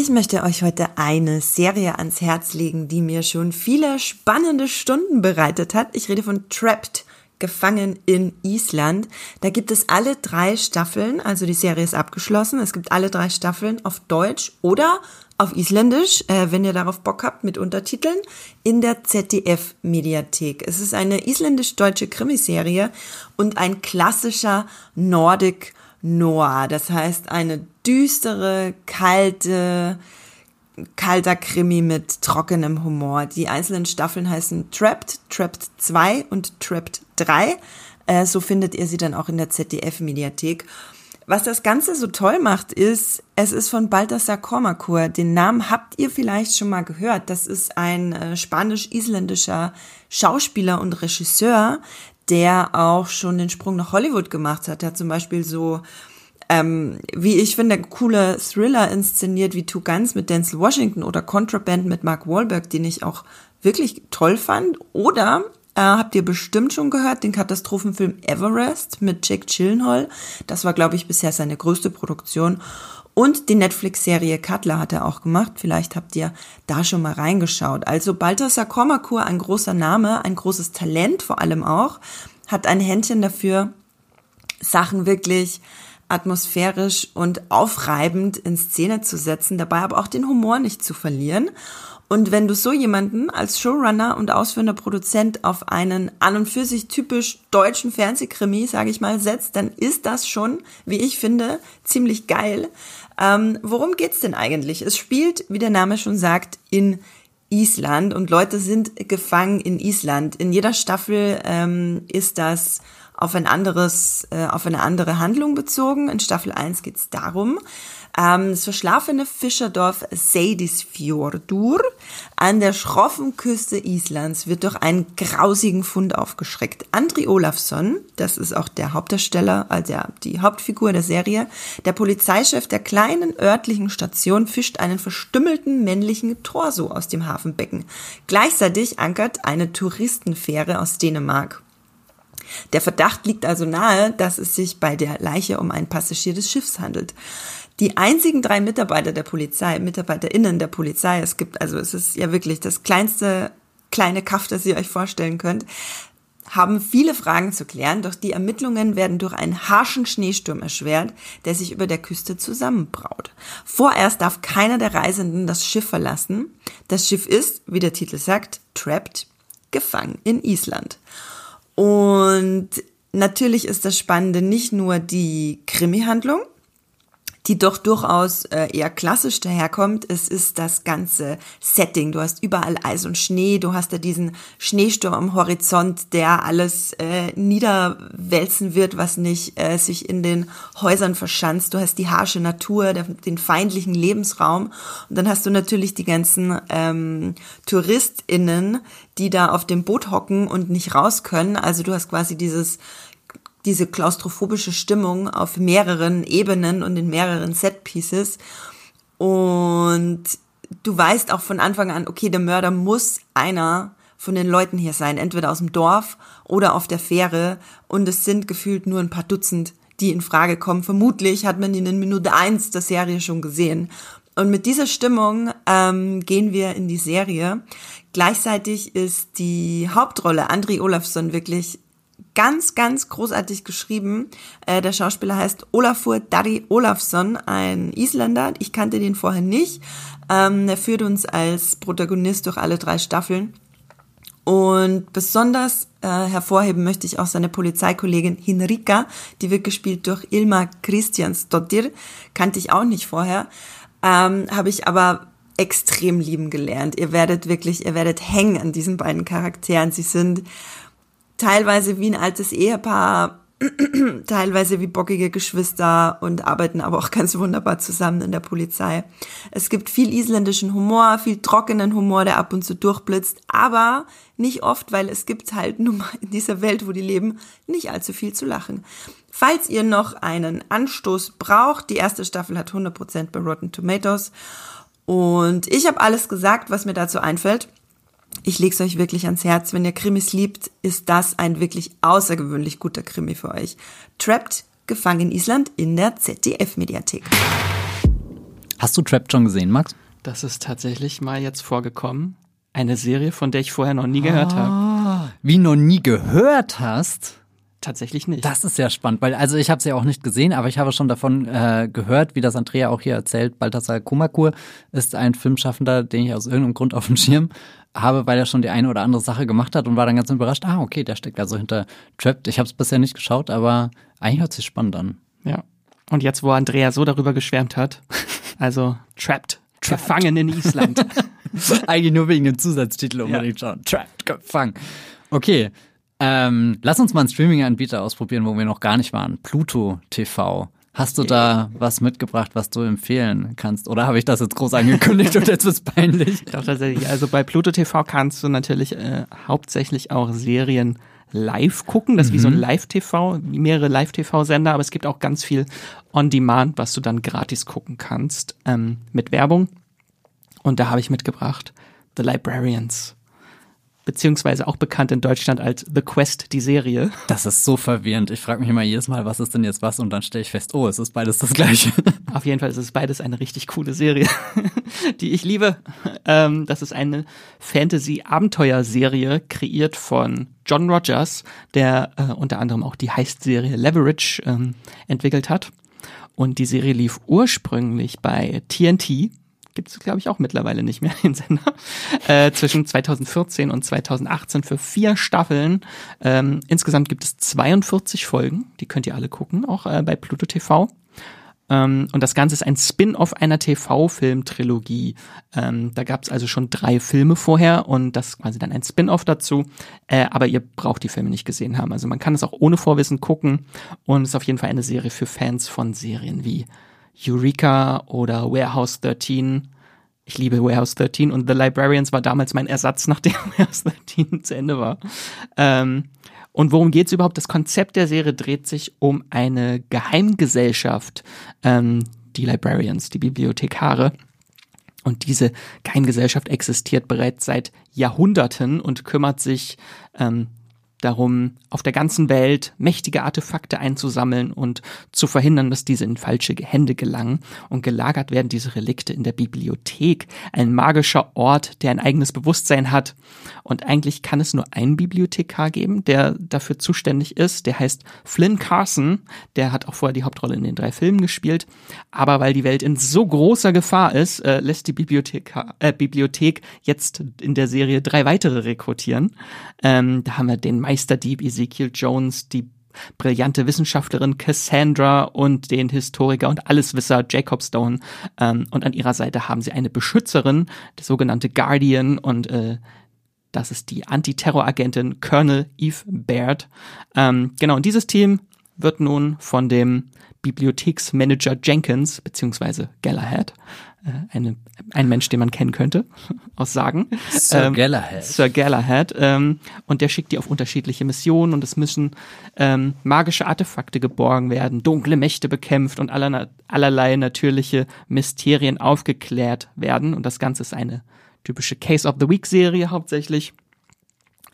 Ich möchte euch heute eine Serie ans Herz legen, die mir schon viele spannende Stunden bereitet hat. Ich rede von Trapped. Gefangen in Island. Da gibt es alle drei Staffeln, also die Serie ist abgeschlossen. Es gibt alle drei Staffeln auf Deutsch oder auf Isländisch, äh, wenn ihr darauf Bock habt, mit Untertiteln, in der ZDF-Mediathek. Es ist eine isländisch-deutsche Krimiserie und ein klassischer Nordic Noir. Das heißt, eine düstere, kalte, kalter Krimi mit trockenem Humor. Die einzelnen Staffeln heißen Trapped, Trapped 2 und Trapped 3. Äh, so findet ihr sie dann auch in der ZDF-Mediathek. Was das Ganze so toll macht, ist, es ist von Balthasar Kormakur. Den Namen habt ihr vielleicht schon mal gehört. Das ist ein äh, spanisch-isländischer Schauspieler und Regisseur, der auch schon den Sprung nach Hollywood gemacht hat. Der hat zum Beispiel so, ähm, wie ich finde, coole Thriller inszeniert wie Two Guns mit Denzel Washington oder Contraband mit Mark Wahlberg, den ich auch wirklich toll fand. Oder äh, habt ihr bestimmt schon gehört, den Katastrophenfilm Everest mit Jack Chillenhall. Das war, glaube ich, bisher seine größte Produktion. Und die Netflix-Serie Cutler hat er auch gemacht. Vielleicht habt ihr da schon mal reingeschaut. Also Balthasar Kormakur, ein großer Name, ein großes Talent vor allem auch, hat ein Händchen dafür, Sachen wirklich atmosphärisch und aufreibend in Szene zu setzen, dabei aber auch den Humor nicht zu verlieren. Und wenn du so jemanden als Showrunner und ausführender Produzent auf einen an und für sich typisch deutschen Fernsehkrimi, sage ich mal, setzt, dann ist das schon, wie ich finde, ziemlich geil. Ähm, worum geht's denn eigentlich? Es spielt, wie der Name schon sagt, in Island und Leute sind gefangen in Island. In jeder Staffel ähm, ist das auf ein anderes, äh, auf eine andere Handlung bezogen. In Staffel 1 geht's darum, ähm, das verschlafene Fischerdorf Seydisfjordur an der schroffen Küste Islands wird durch einen grausigen Fund aufgeschreckt. Andri Olafsson, das ist auch der Hauptdarsteller, also die Hauptfigur der Serie, der Polizeichef der kleinen örtlichen Station fischt einen verstümmelten männlichen Torso aus dem Hafenbecken. Gleichzeitig ankert eine Touristenfähre aus Dänemark. Der Verdacht liegt also nahe, dass es sich bei der Leiche um ein Passagier des Schiffs handelt. Die einzigen drei Mitarbeiter der Polizei, MitarbeiterInnen der Polizei, es gibt, also es ist ja wirklich das kleinste kleine Kaff, das ihr euch vorstellen könnt, haben viele Fragen zu klären, doch die Ermittlungen werden durch einen harschen Schneesturm erschwert, der sich über der Küste zusammenbraut. Vorerst darf keiner der Reisenden das Schiff verlassen. Das Schiff ist, wie der Titel sagt, trapped, gefangen in Island. Und natürlich ist das Spannende nicht nur die Krimi-Handlung, die doch durchaus äh, eher klassisch daherkommt. Es ist das ganze Setting. Du hast überall Eis und Schnee, du hast da diesen Schneesturm am Horizont, der alles äh, niederwälzen wird, was nicht äh, sich in den Häusern verschanzt. Du hast die harsche Natur, den feindlichen Lebensraum und dann hast du natürlich die ganzen ähm, TouristInnen, die da auf dem Boot hocken und nicht raus können. Also du hast quasi dieses diese klaustrophobische Stimmung auf mehreren Ebenen und in mehreren Set-Pieces. Und du weißt auch von Anfang an, okay, der Mörder muss einer von den Leuten hier sein, entweder aus dem Dorf oder auf der Fähre. Und es sind gefühlt nur ein paar Dutzend, die in Frage kommen. Vermutlich hat man ihn in Minute eins der Serie schon gesehen. Und mit dieser Stimmung ähm, gehen wir in die Serie. Gleichzeitig ist die Hauptrolle Andri Olafsson wirklich ganz, ganz großartig geschrieben. Äh, der Schauspieler heißt Olafur Dari Olafsson, ein Isländer. Ich kannte den vorher nicht. Ähm, er führt uns als Protagonist durch alle drei Staffeln. Und besonders äh, hervorheben möchte ich auch seine Polizeikollegin Hinrika, die wird gespielt durch Ilma Christiansdottir, kannte ich auch nicht vorher, ähm, habe ich aber extrem lieben gelernt. Ihr werdet wirklich, ihr werdet hängen an diesen beiden Charakteren. Sie sind teilweise wie ein altes Ehepaar, teilweise wie bockige Geschwister und arbeiten aber auch ganz wunderbar zusammen in der Polizei. Es gibt viel isländischen Humor, viel trockenen Humor, der ab und zu durchblitzt, aber nicht oft, weil es gibt halt nun mal in dieser Welt, wo die leben, nicht allzu viel zu lachen. Falls ihr noch einen Anstoß braucht, die erste Staffel hat 100% bei Rotten Tomatoes und ich habe alles gesagt, was mir dazu einfällt. Ich lege es euch wirklich ans Herz. Wenn ihr Krimis liebt, ist das ein wirklich außergewöhnlich guter Krimi für euch. Trapped, gefangen in Island in der ZDF-Mediathek. Hast du Trapped schon gesehen, Max? Das ist tatsächlich mal jetzt vorgekommen. Eine Serie, von der ich vorher noch nie gehört habe. Ah, wie noch nie gehört hast? Tatsächlich nicht. Das ist sehr spannend, weil also ich habe sie ja auch nicht gesehen, aber ich habe schon davon äh, gehört, wie das Andrea auch hier erzählt. Balthasar Kumakur ist ein Filmschaffender, den ich aus irgendeinem Grund auf dem Schirm habe, weil er schon die eine oder andere Sache gemacht hat und war dann ganz überrascht. Ah, okay, der steckt also hinter Trapped. Ich habe es bisher nicht geschaut, aber eigentlich hört sich spannend an. Ja. Und jetzt, wo Andrea so darüber geschwärmt hat, also Trapped, Trapped. gefangen in Island. eigentlich nur wegen dem Zusatztitel unbedingt ja. schauen. Trapped, gefangen. Okay, ähm, lass uns mal einen Streaming-Anbieter ausprobieren, wo wir noch gar nicht waren. Pluto TV. Hast du da was mitgebracht, was du empfehlen kannst? Oder habe ich das jetzt groß angekündigt und jetzt ist peinlich? Doch, tatsächlich. Also bei Pluto TV kannst du natürlich äh, hauptsächlich auch Serien live gucken. Das ist mhm. wie so ein mhm. Live-TV, mehrere Live-TV-Sender, aber es gibt auch ganz viel On-Demand, was du dann gratis gucken kannst ähm, mit Werbung. Und da habe ich mitgebracht The Librarians beziehungsweise auch bekannt in Deutschland als The Quest, die Serie. Das ist so verwirrend. Ich frage mich immer jedes Mal, was ist denn jetzt was? Und dann stelle ich fest, oh, es ist beides das gleiche. Auf jeden Fall ist es beides eine richtig coole Serie, die ich liebe. Ähm, das ist eine Fantasy-Abenteuer-Serie, kreiert von John Rogers, der äh, unter anderem auch die Heist-Serie Leverage ähm, entwickelt hat. Und die Serie lief ursprünglich bei TNT, gibt es, glaube ich, auch mittlerweile nicht mehr, den Sender, äh, zwischen 2014 und 2018 für vier Staffeln. Ähm, insgesamt gibt es 42 Folgen, die könnt ihr alle gucken, auch äh, bei Pluto TV. Ähm, und das Ganze ist ein Spin-off einer TV-Film-Trilogie. Ähm, da gab es also schon drei Filme vorher und das ist quasi dann ein Spin-off dazu. Äh, aber ihr braucht die Filme nicht gesehen haben. Also man kann es auch ohne Vorwissen gucken und ist auf jeden Fall eine Serie für Fans von Serien wie Eureka oder Warehouse 13. Ich liebe Warehouse 13 und The Librarians war damals mein Ersatz, nachdem Warehouse 13 zu Ende war. Ähm, und worum geht's überhaupt? Das Konzept der Serie dreht sich um eine Geheimgesellschaft, ähm, die Librarians, die Bibliothekare. Und diese Geheimgesellschaft existiert bereits seit Jahrhunderten und kümmert sich ähm, darum, auf der ganzen Welt mächtige Artefakte einzusammeln und zu verhindern, dass diese in falsche Hände gelangen. Und gelagert werden diese Relikte in der Bibliothek, ein magischer Ort, der ein eigenes Bewusstsein hat. Und eigentlich kann es nur einen Bibliothekar geben, der dafür zuständig ist. Der heißt Flynn Carson. Der hat auch vorher die Hauptrolle in den drei Filmen gespielt. Aber weil die Welt in so großer Gefahr ist, äh, lässt die Bibliotheka äh, Bibliothek jetzt in der Serie drei weitere rekrutieren. Ähm, da haben wir den Meisterdieb Ezekiel Jones, die brillante Wissenschaftlerin Cassandra und den Historiker und Alleswisser Jacob Stone. Ähm, und an ihrer Seite haben sie eine Beschützerin, die sogenannte Guardian und äh, das ist die Antiterroragentin Colonel Eve Baird. Ähm, genau, und dieses Team wird nun von dem Bibliotheksmanager Jenkins beziehungsweise Galahad eine, ein Mensch, den man kennen könnte, aus Sagen. Sir ähm, Galahad. Sir Galahad. Ähm, und der schickt die auf unterschiedliche Missionen und es müssen ähm, magische Artefakte geborgen werden, dunkle Mächte bekämpft und aller, allerlei natürliche Mysterien aufgeklärt werden. Und das Ganze ist eine typische Case of the Week Serie hauptsächlich.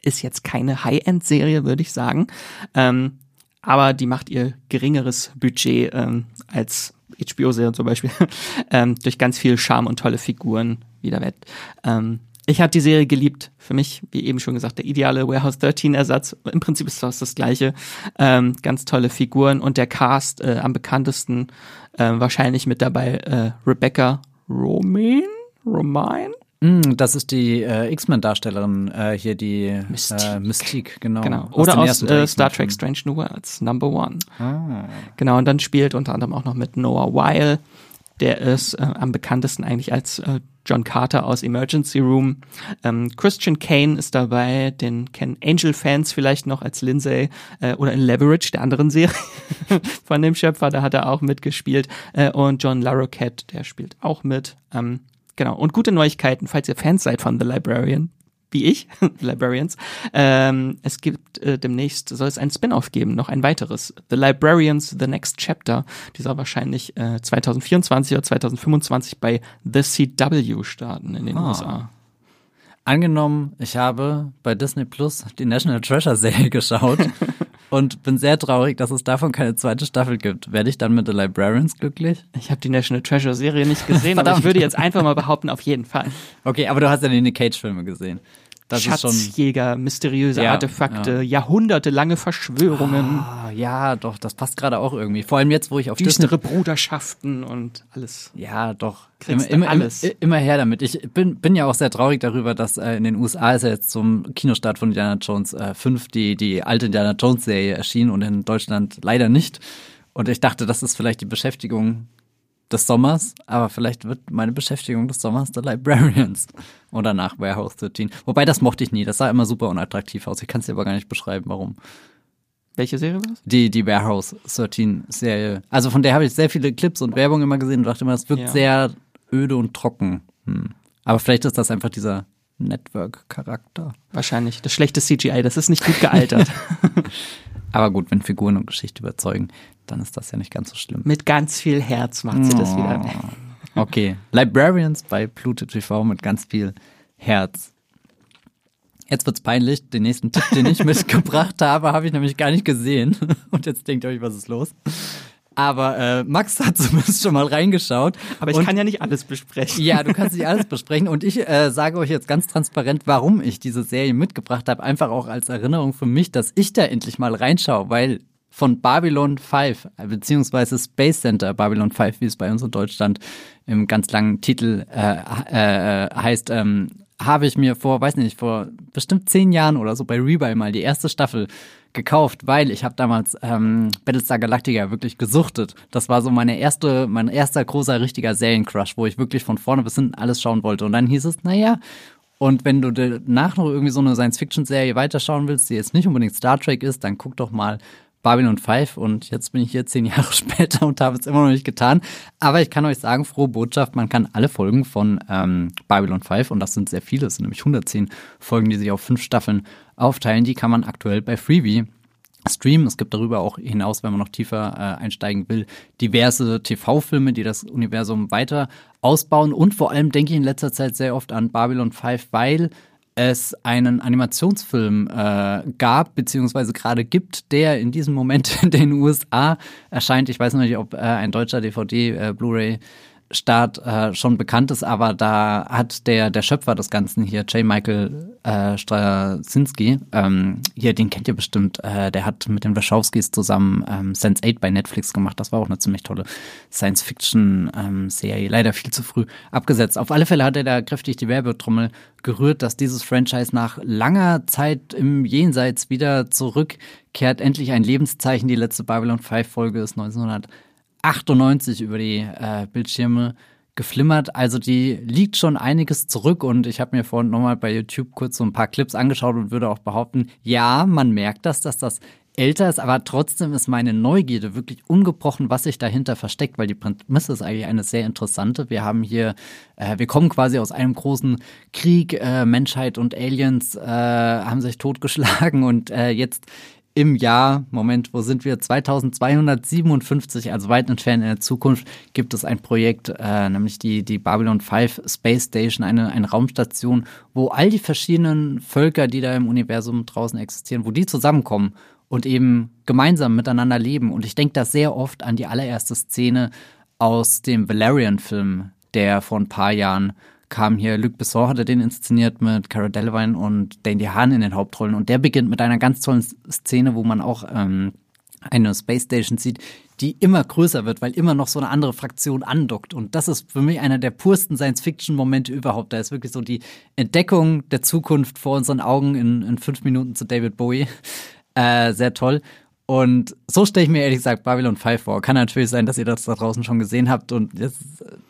Ist jetzt keine High-End-Serie, würde ich sagen. Ähm, aber die macht ihr geringeres Budget ähm, als HBO-Serie zum Beispiel, ähm, durch ganz viel Charme und tolle Figuren wieder wett. Ähm, ich habe die Serie geliebt. Für mich, wie eben schon gesagt, der ideale Warehouse 13 Ersatz. Im Prinzip ist das das gleiche. Ähm, ganz tolle Figuren und der Cast äh, am bekanntesten äh, wahrscheinlich mit dabei äh, Rebecca Romaine, Romaine, Mm, das ist die äh, X-Men-Darstellerin, äh, hier die Mystique. Äh, Mystique, genau. Genau. Aus Oder aus drei äh, Star. Trek Strange New Worlds, Number One. Ah. Genau, und dann spielt unter anderem auch noch mit Noah Weil. Der ist äh, am bekanntesten eigentlich als äh, John Carter aus Emergency Room. Ähm, Christian Kane ist dabei, den kennen Angel-Fans vielleicht noch als Lindsay äh, oder in Leverage, der anderen Serie von dem Schöpfer, da hat er auch mitgespielt. Äh, und John Larroquette, der spielt auch mit. Ähm, genau, und gute Neuigkeiten, falls ihr Fans seid von The Librarian, wie ich, The Librarians. Ähm, es gibt äh, demnächst, soll es ein Spin-off geben, noch ein weiteres. The Librarians, The Next Chapter. Die soll wahrscheinlich äh, 2024 oder 2025 bei The CW starten in den Ah. USA. Angenommen, ich habe bei Disney Plus die National Treasure Serie geschaut und bin sehr traurig, dass es davon keine zweite Staffel gibt. Werde ich dann mit The Librarians glücklich? Ich habe die National Treasure Serie nicht gesehen, aber ich würde jetzt einfach mal behaupten, auf jeden Fall. Okay, aber du hast ja die Nick Cage-Filme gesehen. Das ist schon. Schatzjäger, mysteriose Ja, Artefakte, jahrhundertelange Verschwörungen, Ah, ja, doch, das passt gerade auch irgendwie. Vor allem jetzt, wo ich auf düstere Bruderschaften und alles. Ja, doch. Immer, immer, alles. immer, immer her damit. Ich bin, bin ja auch sehr traurig darüber, dass äh, in den USA ist ja jetzt zum Kinostart von Indiana Jones äh, 5 die, die alte Indiana Jones Serie erschienen und in Deutschland leider nicht. Und ich dachte, das ist vielleicht die Beschäftigung des Sommers, aber vielleicht wird meine Beschäftigung des Sommers The Librarians und danach Warehouse 13. Wobei, das mochte ich nie. Das sah immer super unattraktiv aus. Ich kann es dir aber gar nicht beschreiben, warum. Welche Serie war das? Die, die Warehouse 13 Serie. Also von der habe ich sehr viele Clips und Werbung immer gesehen und dachte immer, das wirkt Ja. sehr öde und trocken. Hm. Aber vielleicht ist das einfach dieser Network-Charakter. Wahrscheinlich. Das schlechte CGI, das ist nicht gut gealtert. Aber gut, wenn Figuren und Geschichte überzeugen, dann ist das ja nicht ganz so schlimm. Mit ganz viel Herz macht sie das wieder. Okay, Librarians bei Pluto TV mit ganz viel Herz. Jetzt wird's peinlich. Den nächsten Tipp, den ich mitgebracht habe, habe ich nämlich gar nicht gesehen. Und jetzt denkt ihr euch, was ist los? Aber äh, Max hat zumindest schon mal reingeschaut. Aber ich Und- kann ja nicht alles besprechen. Ja, du kannst nicht alles besprechen und ich äh, sage euch jetzt ganz transparent, warum ich diese Serie mitgebracht habe. Einfach auch als Erinnerung für mich, dass ich da endlich mal reinschaue, weil von Babylon 5, äh, beziehungsweise Space Center Babylon 5, wie es bei uns in Deutschland im ganz langen Titel äh, äh, heißt, ähm, habe ich mir vor, weiß nicht, vor bestimmt zehn Jahren oder so bei Rebuy mal die erste Staffel gekauft, weil ich habe damals ähm, Battlestar Galactica wirklich gesuchtet. Das war so meine erste, mein erster großer richtiger Seriencrush, wo ich wirklich von vorne bis hinten alles schauen wollte. Und dann hieß es, naja, und wenn du danach noch irgendwie so eine Science-Fiction-Serie weiterschauen willst, die jetzt nicht unbedingt Star Trek ist, dann guck doch mal Babylon 5 und jetzt bin ich hier zehn Jahre später und habe es immer noch nicht getan. Aber ich kann euch sagen, frohe Botschaft, man kann alle Folgen von ähm, Babylon 5, und das sind sehr viele, es sind nämlich 110 Folgen, die sich auf fünf Staffeln aufteilen, die kann man aktuell bei Freebie streamen. Es gibt darüber auch hinaus, wenn man noch tiefer äh, einsteigen will, diverse TV-Filme, die das Universum weiter ausbauen. Und vor allem denke ich in letzter Zeit sehr oft an Babylon 5, weil es einen Animationsfilm äh, gab, beziehungsweise gerade gibt, der in diesem Moment in den USA erscheint. Ich weiß noch nicht, ob äh, ein deutscher DVD, äh, Blu-ray Start äh, schon bekannt ist, aber da hat der, der Schöpfer des Ganzen hier, J. Michael äh, Straczynski, ähm, hier, den kennt ihr bestimmt, äh, der hat mit den Wachowskis zusammen ähm, Sense8 bei Netflix gemacht. Das war auch eine ziemlich tolle Science-Fiction-Serie. Leider viel zu früh abgesetzt. Auf alle Fälle hat er da kräftig die Werbetrommel gerührt, dass dieses Franchise nach langer Zeit im Jenseits wieder zurückkehrt. Endlich ein Lebenszeichen. Die letzte Babylon 5-Folge ist 1998 über die äh, Bildschirme geflimmert. Also die liegt schon einiges zurück und ich habe mir vorhin nochmal bei YouTube kurz so ein paar Clips angeschaut und würde auch behaupten, ja, man merkt das, dass das älter ist, aber trotzdem ist meine Neugierde wirklich ungebrochen, was sich dahinter versteckt, weil die Prämisse ist eigentlich eine sehr interessante. Wir haben hier, äh, wir kommen quasi aus einem großen Krieg, äh, Menschheit und Aliens äh, haben sich totgeschlagen und äh, jetzt im Jahr, Moment, wo sind wir? 2257, also weit entfernt in der Zukunft, gibt es ein Projekt, äh, nämlich die, die Babylon 5 Space Station, eine, eine Raumstation, wo all die verschiedenen Völker, die da im Universum draußen existieren, wo die zusammenkommen und eben gemeinsam miteinander leben. Und ich denke da sehr oft an die allererste Szene aus dem Valerian-Film, der vor ein paar Jahren kam hier. Luc Besson hatte den inszeniert mit Cara Delevingne und Dane DeHaan in den Hauptrollen. Und der beginnt mit einer ganz tollen Szene, wo man auch ähm, eine Space Station sieht, die immer größer wird, weil immer noch so eine andere Fraktion andockt. Und das ist für mich einer der pursten Science-Fiction-Momente überhaupt. Da ist wirklich so die Entdeckung der Zukunft vor unseren Augen in, in fünf Minuten zu David Bowie. Äh, sehr toll. Und so stelle ich mir ehrlich gesagt Babylon 5 vor. Kann natürlich sein, dass ihr das da draußen schon gesehen habt und jetzt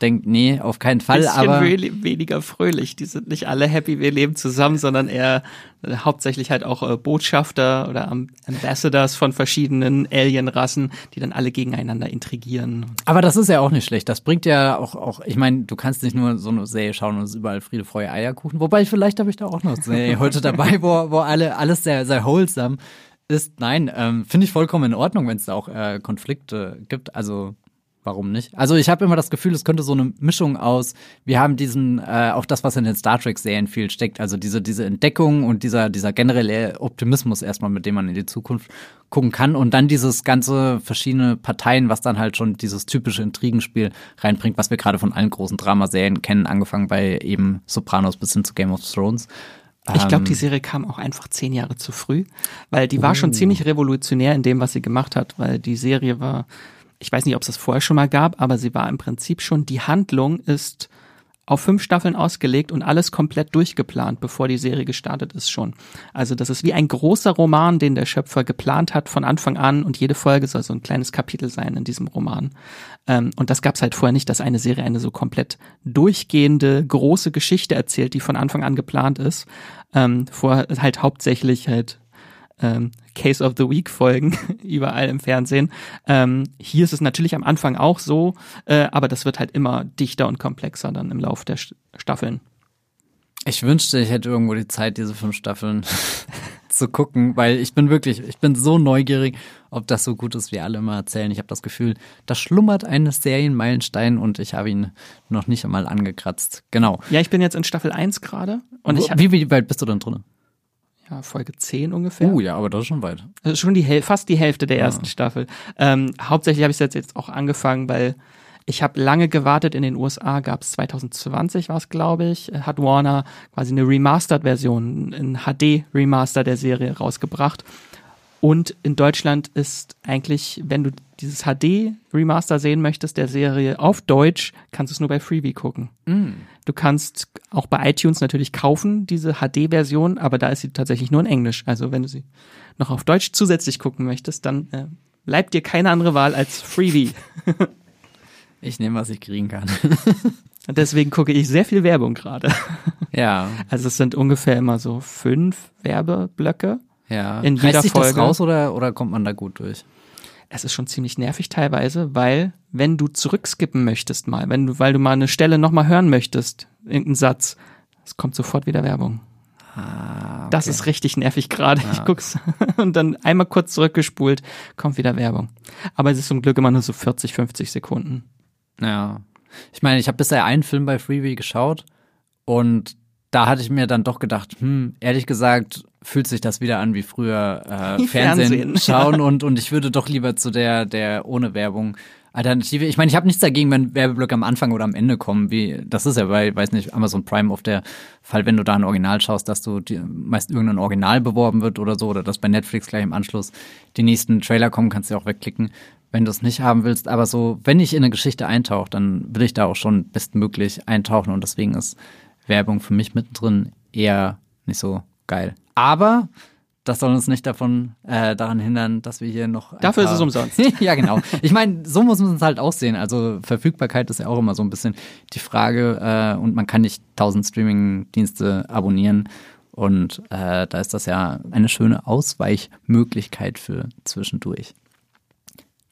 denkt, nee, auf keinen Fall. Bisschen aber weniger fröhlich. Die sind nicht alle happy, wir leben zusammen, sondern eher äh, hauptsächlich halt auch äh, Botschafter oder Ambassadors von verschiedenen Alienrassen, die dann alle gegeneinander intrigieren. Aber das ist ja auch nicht schlecht. Das bringt ja auch, auch ich meine, du kannst nicht nur so eine Serie schauen und es ist überall Friede, Freude, Eierkuchen. Wobei vielleicht habe ich da auch noch eine Serie heute dabei, wo, wo alle, alles sehr, sehr wholesome ist, nein, ähm, finde ich vollkommen in Ordnung, wenn es da auch äh, Konflikte gibt. Also warum nicht? Also ich habe immer das Gefühl, es könnte so eine Mischung aus, wir haben diesen, äh, auch das, was in den Star Trek-Serien viel steckt, also diese, diese Entdeckung und dieser, dieser generelle Optimismus erstmal, mit dem man in die Zukunft gucken kann und dann dieses ganze verschiedene Parteien, was dann halt schon dieses typische Intrigenspiel reinbringt, was wir gerade von allen großen Dramaserien kennen, angefangen bei eben Sopranos bis hin zu Game of Thrones. Ich glaube, die Ähm, Serie kam auch einfach zehn Jahre zu früh, weil die war schon Oh. ziemlich revolutionär in dem, was sie gemacht hat, weil die Serie war, ich weiß nicht, ob es das vorher schon mal gab, aber sie war im Prinzip schon, die Handlung ist auf fünf Staffeln ausgelegt und alles komplett durchgeplant, bevor die Serie gestartet ist schon. Also das ist wie ein großer Roman, den der Schöpfer geplant hat von Anfang an und jede Folge soll so ein kleines Kapitel sein in diesem Roman. Ähm, und das gab es halt vorher nicht, dass eine Serie eine so komplett durchgehende, große Geschichte erzählt, die von Anfang an geplant ist. Ähm, vorher halt hauptsächlich halt ähm, Case of the Week Folgen überall im Fernsehen. Ähm, hier ist es natürlich am Anfang auch so, äh, aber das wird halt immer dichter und komplexer dann im Lauf der St Staffeln. Ich wünschte, ich hätte irgendwo die Zeit, diese fünf Staffeln zu gucken, weil ich bin wirklich, ich bin so neugierig, ob das so gut ist, wie alle immer erzählen. Ich habe das Gefühl, da schlummert ein Serienmeilenstein und ich habe ihn noch nicht einmal angekratzt. Genau. Ja, ich bin jetzt in Staffel 1 gerade und ich habe wie, wie weit bist du denn drin? Ja, Folge 10 ungefähr. Oh ja, aber das ist schon weit. Also schon die Häl fast die Hälfte der ersten Staffel. Ähm, hauptsächlich habe ich jetzt jetzt auch angefangen, weil ich habe lange gewartet. In den USA gab es 2020 war es, glaube ich, äh, hat Warner quasi eine Remastered-Version, ein HD-Remaster der Serie rausgebracht. Und in Deutschland ist eigentlich, wenn du dieses HD-Remaster sehen möchtest der Serie auf Deutsch, kannst du es nur bei Freebie gucken. Du kannst auch bei iTunes natürlich kaufen, diese HD-Version, aber da ist sie tatsächlich nur in Englisch. Also wenn du sie noch auf Deutsch zusätzlich gucken möchtest, dann äh, bleibt dir keine andere Wahl als Freebie. Ich nehme, was ich kriegen kann. Und deswegen gucke ich sehr viel Werbung gerade. ja, Also es sind ungefähr immer so fünf Werbeblöcke. Ja. In Reißt jeder sich das Folge. raus oder, oder kommt man da gut durch? Es ist schon ziemlich nervig teilweise, weil wenn du zurückskippen möchtest mal, wenn du, weil du mal eine Stelle nochmal hören möchtest, irgendeinen Satz, es kommt sofort wieder Werbung. Ah, Das ist richtig nervig gerade. Ich guck's und dann einmal kurz zurückgespult, kommt wieder Werbung. Aber es ist zum Glück immer nur so 40, 50 Sekunden. Ja. Ich meine, ich habe bisher einen Film bei Freebie geschaut und da hatte ich mir dann doch gedacht, hm, ehrlich gesagt, fühlt sich das wieder an wie früher äh, Fernsehen, Fernsehen, schauen und, und ich würde doch lieber zu der, der ohne Werbung Alternative. Ich meine, ich habe nichts dagegen, wenn Werbeblöcke am Anfang oder am Ende kommen, wie das ist ja bei, weiß nicht, Amazon Prime auf der Fall, wenn du da ein Original schaust, dass du die, meist irgendein Original beworben wird oder so, oder dass bei Netflix gleich im Anschluss die nächsten Trailer kommen, kannst du ja auch wegklicken, wenn du es nicht haben willst. Aber so, wenn ich in eine Geschichte eintauche, dann will ich da auch schon bestmöglich eintauchen und deswegen ist Werbung für mich mittendrin eher nicht so geil. Aber das soll uns nicht davon äh, daran hindern, dass wir hier noch. Dafür ist es umsonst. ja, genau. Ich meine, so muss man es halt aussehen. Also Verfügbarkeit ist ja auch immer so ein bisschen die Frage äh, und man kann nicht tausend Streaming-Dienste abonnieren. Und äh, da ist das ja eine schöne Ausweichmöglichkeit für zwischendurch.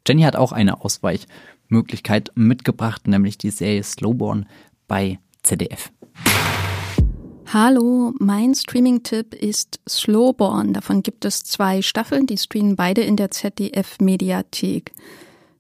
Jenny hat auch eine Ausweichmöglichkeit mitgebracht, nämlich die Serie Slowborn bei ZDF. Hallo, mein Streaming-Tipp ist Slowborn. Davon gibt es zwei Staffeln, die streamen beide in der ZDF-Mediathek.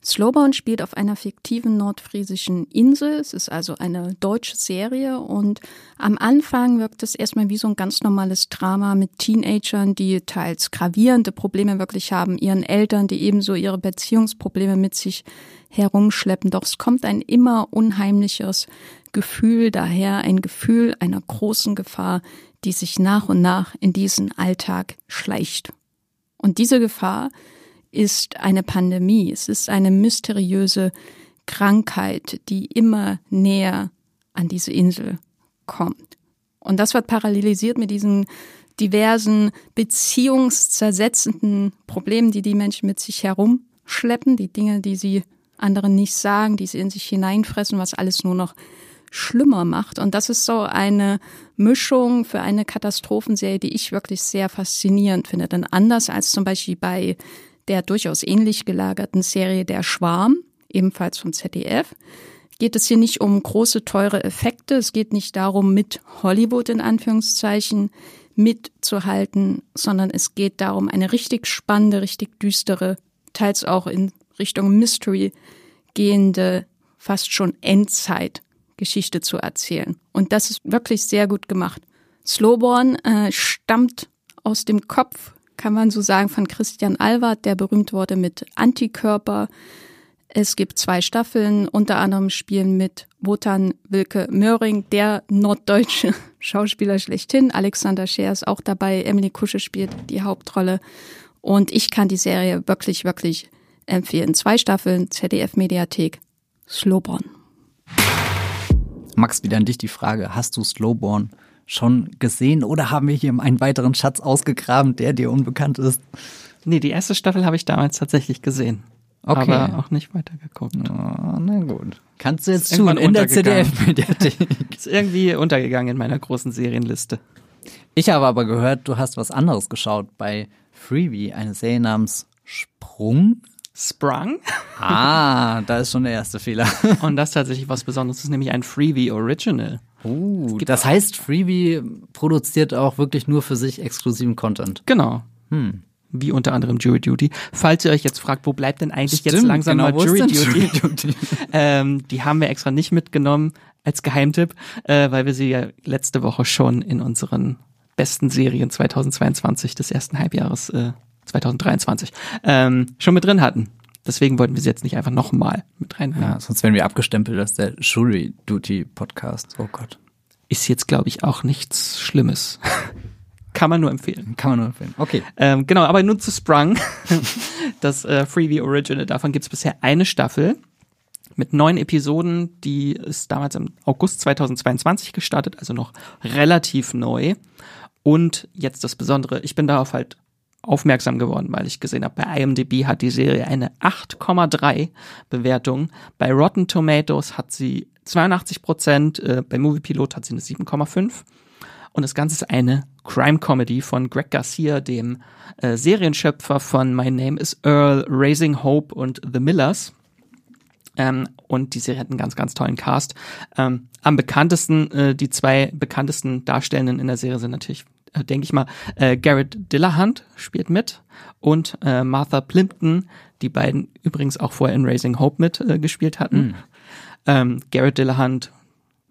Slowborn spielt auf einer fiktiven nordfriesischen Insel. Es ist also eine deutsche Serie und am Anfang wirkt es erstmal wie so ein ganz normales Drama mit Teenagern, die teils gravierende Probleme wirklich haben, ihren Eltern, die ebenso ihre Beziehungsprobleme mit sich herumschleppen. Doch es kommt ein immer unheimliches Gefühl daher, ein Gefühl einer großen Gefahr, die sich nach und nach in diesen Alltag schleicht. Und diese Gefahr, ist eine Pandemie. Es ist eine mysteriöse Krankheit, die immer näher an diese Insel kommt. Und das wird parallelisiert mit diesen diversen beziehungszersetzenden Problemen, die die Menschen mit sich herumschleppen, die Dinge, die sie anderen nicht sagen, die sie in sich hineinfressen, was alles nur noch schlimmer macht. Und das ist so eine Mischung für eine Katastrophenserie, die ich wirklich sehr faszinierend finde. Denn anders als zum Beispiel bei der durchaus ähnlich gelagerten Serie Der Schwarm, ebenfalls vom ZDF, geht es hier nicht um große, teure Effekte. Es geht nicht darum, mit Hollywood in Anführungszeichen mitzuhalten, sondern es geht darum, eine richtig spannende, richtig düstere, teils auch in Richtung Mystery gehende, fast schon Endzeitgeschichte zu erzählen. Und das ist wirklich sehr gut gemacht. Slowborn äh, stammt aus dem Kopf, kann man so sagen, von Christian Alward, der berühmt wurde mit Antikörper. Es gibt zwei Staffeln, unter anderem spielen mit Wotan Wilke Möhring, der norddeutsche Schauspieler schlechthin. Alexander Scheer ist auch dabei. Emily Kusche spielt die Hauptrolle. Und ich kann die Serie wirklich, wirklich empfehlen. Zwei Staffeln, ZDF-Mediathek, Slowborn. Max, wieder an dich die Frage. Hast du Slowborn schon gesehen oder haben wir hier einen weiteren Schatz ausgegraben, der dir unbekannt ist? Nee, die erste Staffel habe ich damals tatsächlich gesehen. Okay. Aber auch nicht weitergeguckt. Oh, na gut. Kannst du jetzt tun in der ZDF-Mediathek. ist irgendwie untergegangen in meiner großen Serienliste. Ich habe aber gehört, du hast was anderes geschaut bei Freebie, eine Serie namens Sprung. Sprung. Ah, da ist schon der erste Fehler. Und das ist tatsächlich was Besonderes. Das ist nämlich ein Freebie Original. Uh, das heißt, Freebie produziert auch wirklich nur für sich exklusiven Content. Genau. Hm wie unter anderem Jury Duty. Falls ihr euch jetzt fragt, wo bleibt denn eigentlich Stimmt, jetzt langsam genau, mal Jury Duty? Jury Duty? ähm, die haben wir extra nicht mitgenommen als Geheimtipp, äh, weil wir sie ja letzte Woche schon in unseren besten Serien 2022 des ersten Halbjahres äh, 2023 ähm, schon mit drin hatten. Deswegen wollten wir sie jetzt nicht einfach nochmal mit reinnehmen. Ja, sonst werden wir abgestempelt als der Jury Duty Podcast. Oh Gott. Ist jetzt, glaube ich, auch nichts Schlimmes. Kann man nur empfehlen. Kann man nur empfehlen. Okay. Ähm, genau, aber nun zu Sprung. das äh, Freebie Original. Davon gibt es bisher eine Staffel mit neun Episoden. Die ist damals im August 2022 gestartet, also noch relativ neu. Und jetzt das Besondere, ich bin darauf halt aufmerksam geworden, weil ich gesehen habe, bei IMDb hat die Serie eine 8,3 Bewertung. Bei Rotten Tomatoes hat sie 82 Prozent, äh, bei Movie Pilot hat sie eine 7,5 und das Ganze ist eine Crime-Comedy von Greg Garcia, dem äh, Serienschöpfer von My Name is Earl, Raising Hope und The Millers. Ähm, und die Serie hat einen ganz, ganz tollen Cast. Ähm, am bekanntesten, äh, die zwei bekanntesten Darstellenden in der Serie sind natürlich, denke ich mal, äh, Garrett Dillahunt spielt mit und äh, Martha Plimpton, die beiden übrigens auch vorher in Raising Hope mit äh, gespielt hatten. Mhm. Ähm, Garrett Dillahunt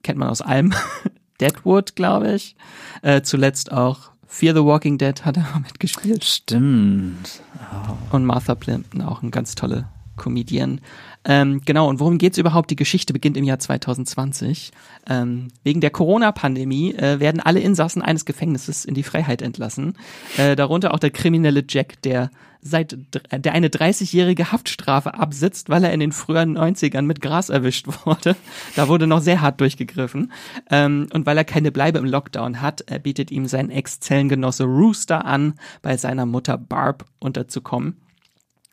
kennt man aus allem. Deadwood, glaube ich. Äh, zuletzt auch Fear the Walking Dead hat er mitgespielt. Stimmt. Oh. Und Martha Plimpton, auch ein ganz tolle Comedian. Ähm, genau, und worum geht's überhaupt? Die Geschichte beginnt im Jahr 2020. Ähm, wegen der Corona-Pandemie äh, werden alle Insassen eines Gefängnisses in die Freiheit entlassen. Äh, darunter auch der kriminelle Jack, der seit der eine 30-jährige Haftstrafe absitzt, weil er in den frühen 90ern mit Gras erwischt wurde. Da wurde noch sehr hart durchgegriffen. Ähm, und weil er keine Bleibe im Lockdown hat, er bietet ihm sein Ex-Zellengenosse Rooster an, bei seiner Mutter Barb unterzukommen.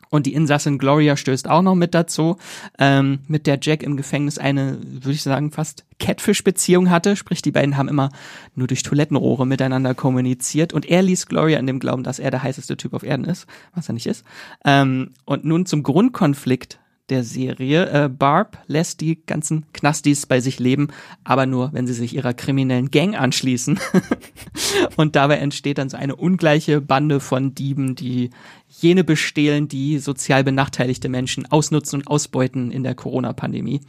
Und die Insassin Gloria stößt auch noch mit dazu, ähm, mit der Jack im Gefängnis eine, würde ich sagen, fast Catfish-Beziehung hatte. Sprich, die beiden haben immer nur durch Toilettenrohre miteinander kommuniziert. Und er ließ Gloria in dem Glauben, dass er der heißeste Typ auf Erden ist, was er nicht ist. Ähm, und nun zum Grundkonflikt der Serie. Äh, Barb lässt die ganzen Knastis bei sich leben, aber nur, wenn sie sich ihrer kriminellen Gang anschließen. und dabei entsteht dann so eine ungleiche Bande von Dieben, die jene bestehlen, die sozial benachteiligte Menschen ausnutzen und ausbeuten in der Corona-Pandemie.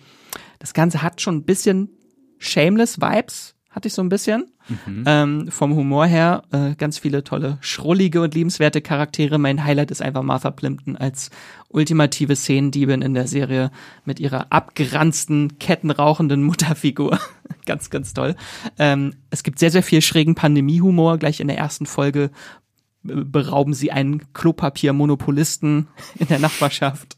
Das Ganze hat schon ein bisschen shameless Vibes, hatte ich so ein bisschen. Mhm. Ähm, vom Humor her äh, ganz viele tolle, schrullige und liebenswerte Charaktere. Mein Highlight ist einfach Martha Plimpton als ultimative Szenendiebin in der Serie mit ihrer abgeranzten, kettenrauchenden Mutterfigur. ganz, ganz toll. Ähm, es gibt sehr, sehr viel schrägen Pandemiehumor gleich in der ersten Folge, berauben sie einen Klopapiermonopolisten in der Nachbarschaft.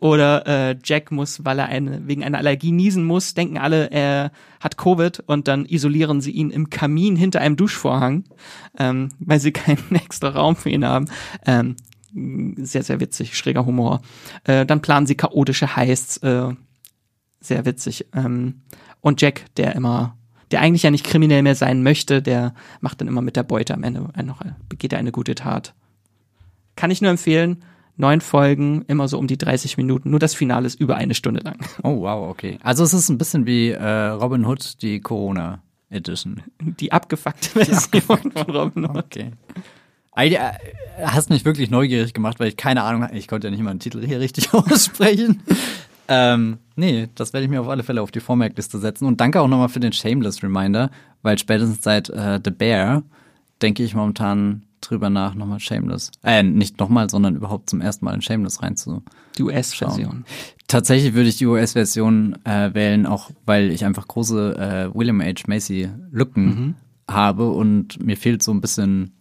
Oder äh, Jack muss, weil er eine, wegen einer Allergie niesen muss, denken alle, er hat Covid und dann isolieren sie ihn im Kamin hinter einem Duschvorhang, ähm, weil sie keinen extra Raum für ihn haben. Ähm, sehr, sehr witzig, schräger Humor. Äh, dann planen sie chaotische Heists, äh, sehr witzig. Ähm, und Jack, der immer der eigentlich ja nicht kriminell mehr sein möchte, der macht dann immer mit der Beute am Ende noch, begeht er eine gute Tat. Kann ich nur empfehlen. Neun Folgen, immer so um die 30 Minuten. Nur das Finale ist über eine Stunde lang. Oh, wow, okay. Also es ist ein bisschen wie äh, Robin Hood, die Corona Edition. Die abgefuckte Version von Robin Hood. Okay. Äh, hast mich wirklich neugierig gemacht, weil ich keine Ahnung hatte. Ich konnte ja nicht mal einen Titel hier richtig aussprechen. Ähm, nee, das werde ich mir auf alle Fälle auf die Vormerkliste setzen. Und danke auch nochmal für den Shameless Reminder, weil spätestens seit äh, The Bear denke ich momentan drüber nach, nochmal Shameless. Äh, nicht nochmal, sondern überhaupt zum ersten Mal in Shameless reinzuschauen. Die US-Version. Tatsächlich würde ich die US-Version äh, wählen, auch weil ich einfach große äh, William H. Macy Lücken mhm. habe und mir fehlt so ein bisschen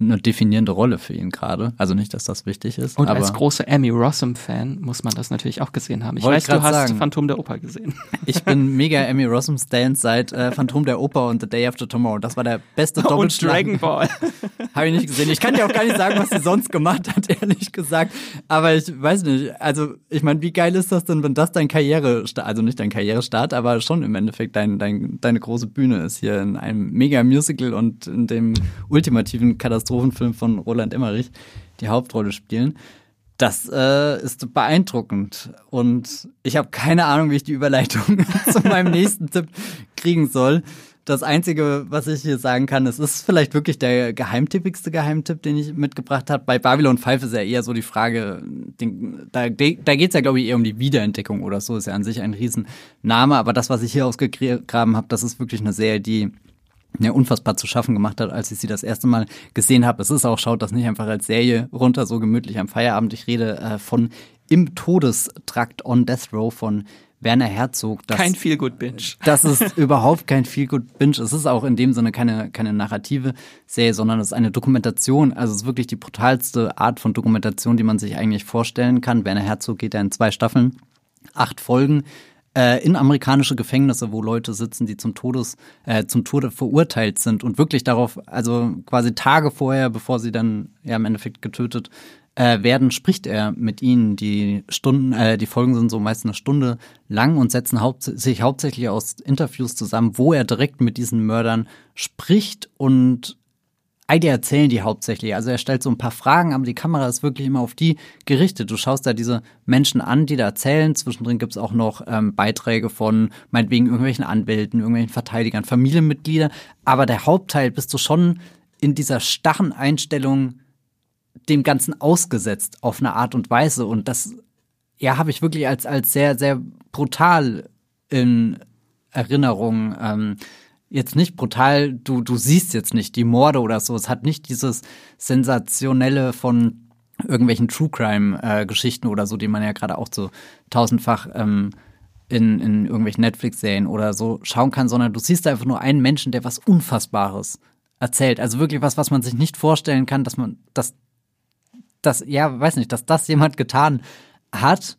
eine definierende Rolle für ihn gerade. Also nicht, dass das wichtig ist. Und als großer Amy Rossum-Fan muss man das natürlich auch gesehen haben. Ich weiß, du hast sagen, Phantom der Oper gesehen. Ich bin mega Amy Rossum-Stan seit äh, Phantom der Oper und The Day After Tomorrow. Das war der beste Doppelschlag. Und Dragon Ball. Habe ich nicht gesehen. Ich kann dir auch gar nicht sagen, was sie sonst gemacht hat, ehrlich gesagt. Aber ich weiß nicht. Also ich meine, wie geil ist das denn, wenn das dein Karriere, also nicht dein Karrierestart, aber schon im Endeffekt dein, dein, deine große Bühne ist hier in einem mega Musical und in dem ultimativen Katastrophen Katastrophenfilm von Roland Emmerich die Hauptrolle spielen. Das äh, ist beeindruckend. Und ich habe keine Ahnung, wie ich die Überleitung zu meinem nächsten Tipp kriegen soll. Das Einzige, was ich hier sagen kann, es ist vielleicht wirklich der geheimtippigste Geheimtipp, den ich mitgebracht habe. Bei Babylon 5 ist ja eher so die Frage, den, da, da geht es ja, glaube ich, eher um die Wiederentdeckung oder so. Ist ja an sich ein Riesenname. Aber das, was ich hier ausgegraben habe, das ist wirklich eine Serie, die ja, unfassbar zu schaffen gemacht hat, als ich sie das erste Mal gesehen habe. Es ist auch, schaut das nicht einfach als Serie runter, so gemütlich am Feierabend. Ich rede äh, von Im Todestrakt on Death Row von Werner Herzog. Das, kein Feel-Good-Binge. Das ist überhaupt kein Feel-Good-Binge. Es ist auch in dem Sinne keine, keine narrative Serie, sondern es ist eine Dokumentation. Also es ist wirklich die brutalste Art von Dokumentation, die man sich eigentlich vorstellen kann. Werner Herzog geht ja in zwei Staffeln, acht Folgen äh, in amerikanische Gefängnisse, wo Leute sitzen, die zum Todes, äh, zum Tode verurteilt sind und wirklich darauf, also quasi Tage vorher, bevor sie dann ja im Endeffekt getötet äh, werden, spricht er mit ihnen. Die Stunden, äh, die Folgen sind so meist eine Stunde lang und setzen haupt sich hauptsächlich aus Interviews zusammen, wo er direkt mit diesen Mördern spricht und Heidi erzählen die hauptsächlich. Also er stellt so ein paar Fragen, aber die Kamera ist wirklich immer auf die gerichtet. Du schaust da diese Menschen an, die da erzählen. Zwischendrin gibt's auch noch ähm, Beiträge von meinetwegen irgendwelchen Anwälten, irgendwelchen Verteidigern, Familienmitgliedern. Aber der Hauptteil bist du schon in dieser starren Einstellung dem Ganzen ausgesetzt auf eine Art und Weise. Und das, ja, habe ich wirklich als, als sehr, sehr brutal in Erinnerung. Ähm, jetzt nicht brutal, du, du siehst jetzt nicht die Morde oder so. Es hat nicht dieses sensationelle von irgendwelchen True Crime-Geschichten äh, oder so, die man ja gerade auch so tausendfach ähm, in, in irgendwelchen Netflix-Serien oder so schauen kann, sondern du siehst einfach nur einen Menschen, der was Unfassbares erzählt. Also wirklich was, was man sich nicht vorstellen kann, dass man, dass, dass, ja, weiß nicht, dass das jemand getan hat.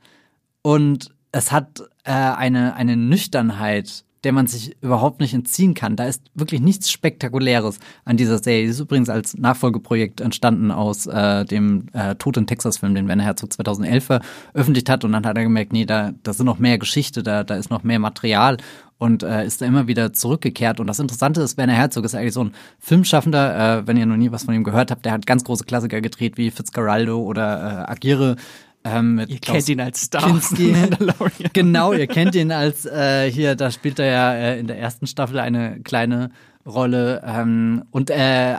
Und es hat äh, eine, eine Nüchternheit, der man sich überhaupt nicht entziehen kann. Da ist wirklich nichts Spektakuläres an dieser Serie. Die ist übrigens als Nachfolgeprojekt entstanden aus äh, dem äh, Tod in Texas-Film, den Werner Herzog 2011 veröffentlicht hat. Und dann hat er gemerkt, nee, da, da sind noch mehr Geschichte, da, da ist noch mehr Material und äh, ist da immer wieder zurückgekehrt. Und das Interessante ist, Werner Herzog ist eigentlich so ein Filmschaffender, äh, wenn ihr noch nie was von ihm gehört habt, der hat ganz große Klassiker gedreht wie Fitzgeraldo oder äh, Agire ähm, ihr Klaus kennt ihn als Star. Kinski. genau, ihr kennt ihn als äh, hier, da spielt er ja äh, in der ersten Staffel eine kleine Rolle. Ähm, und äh,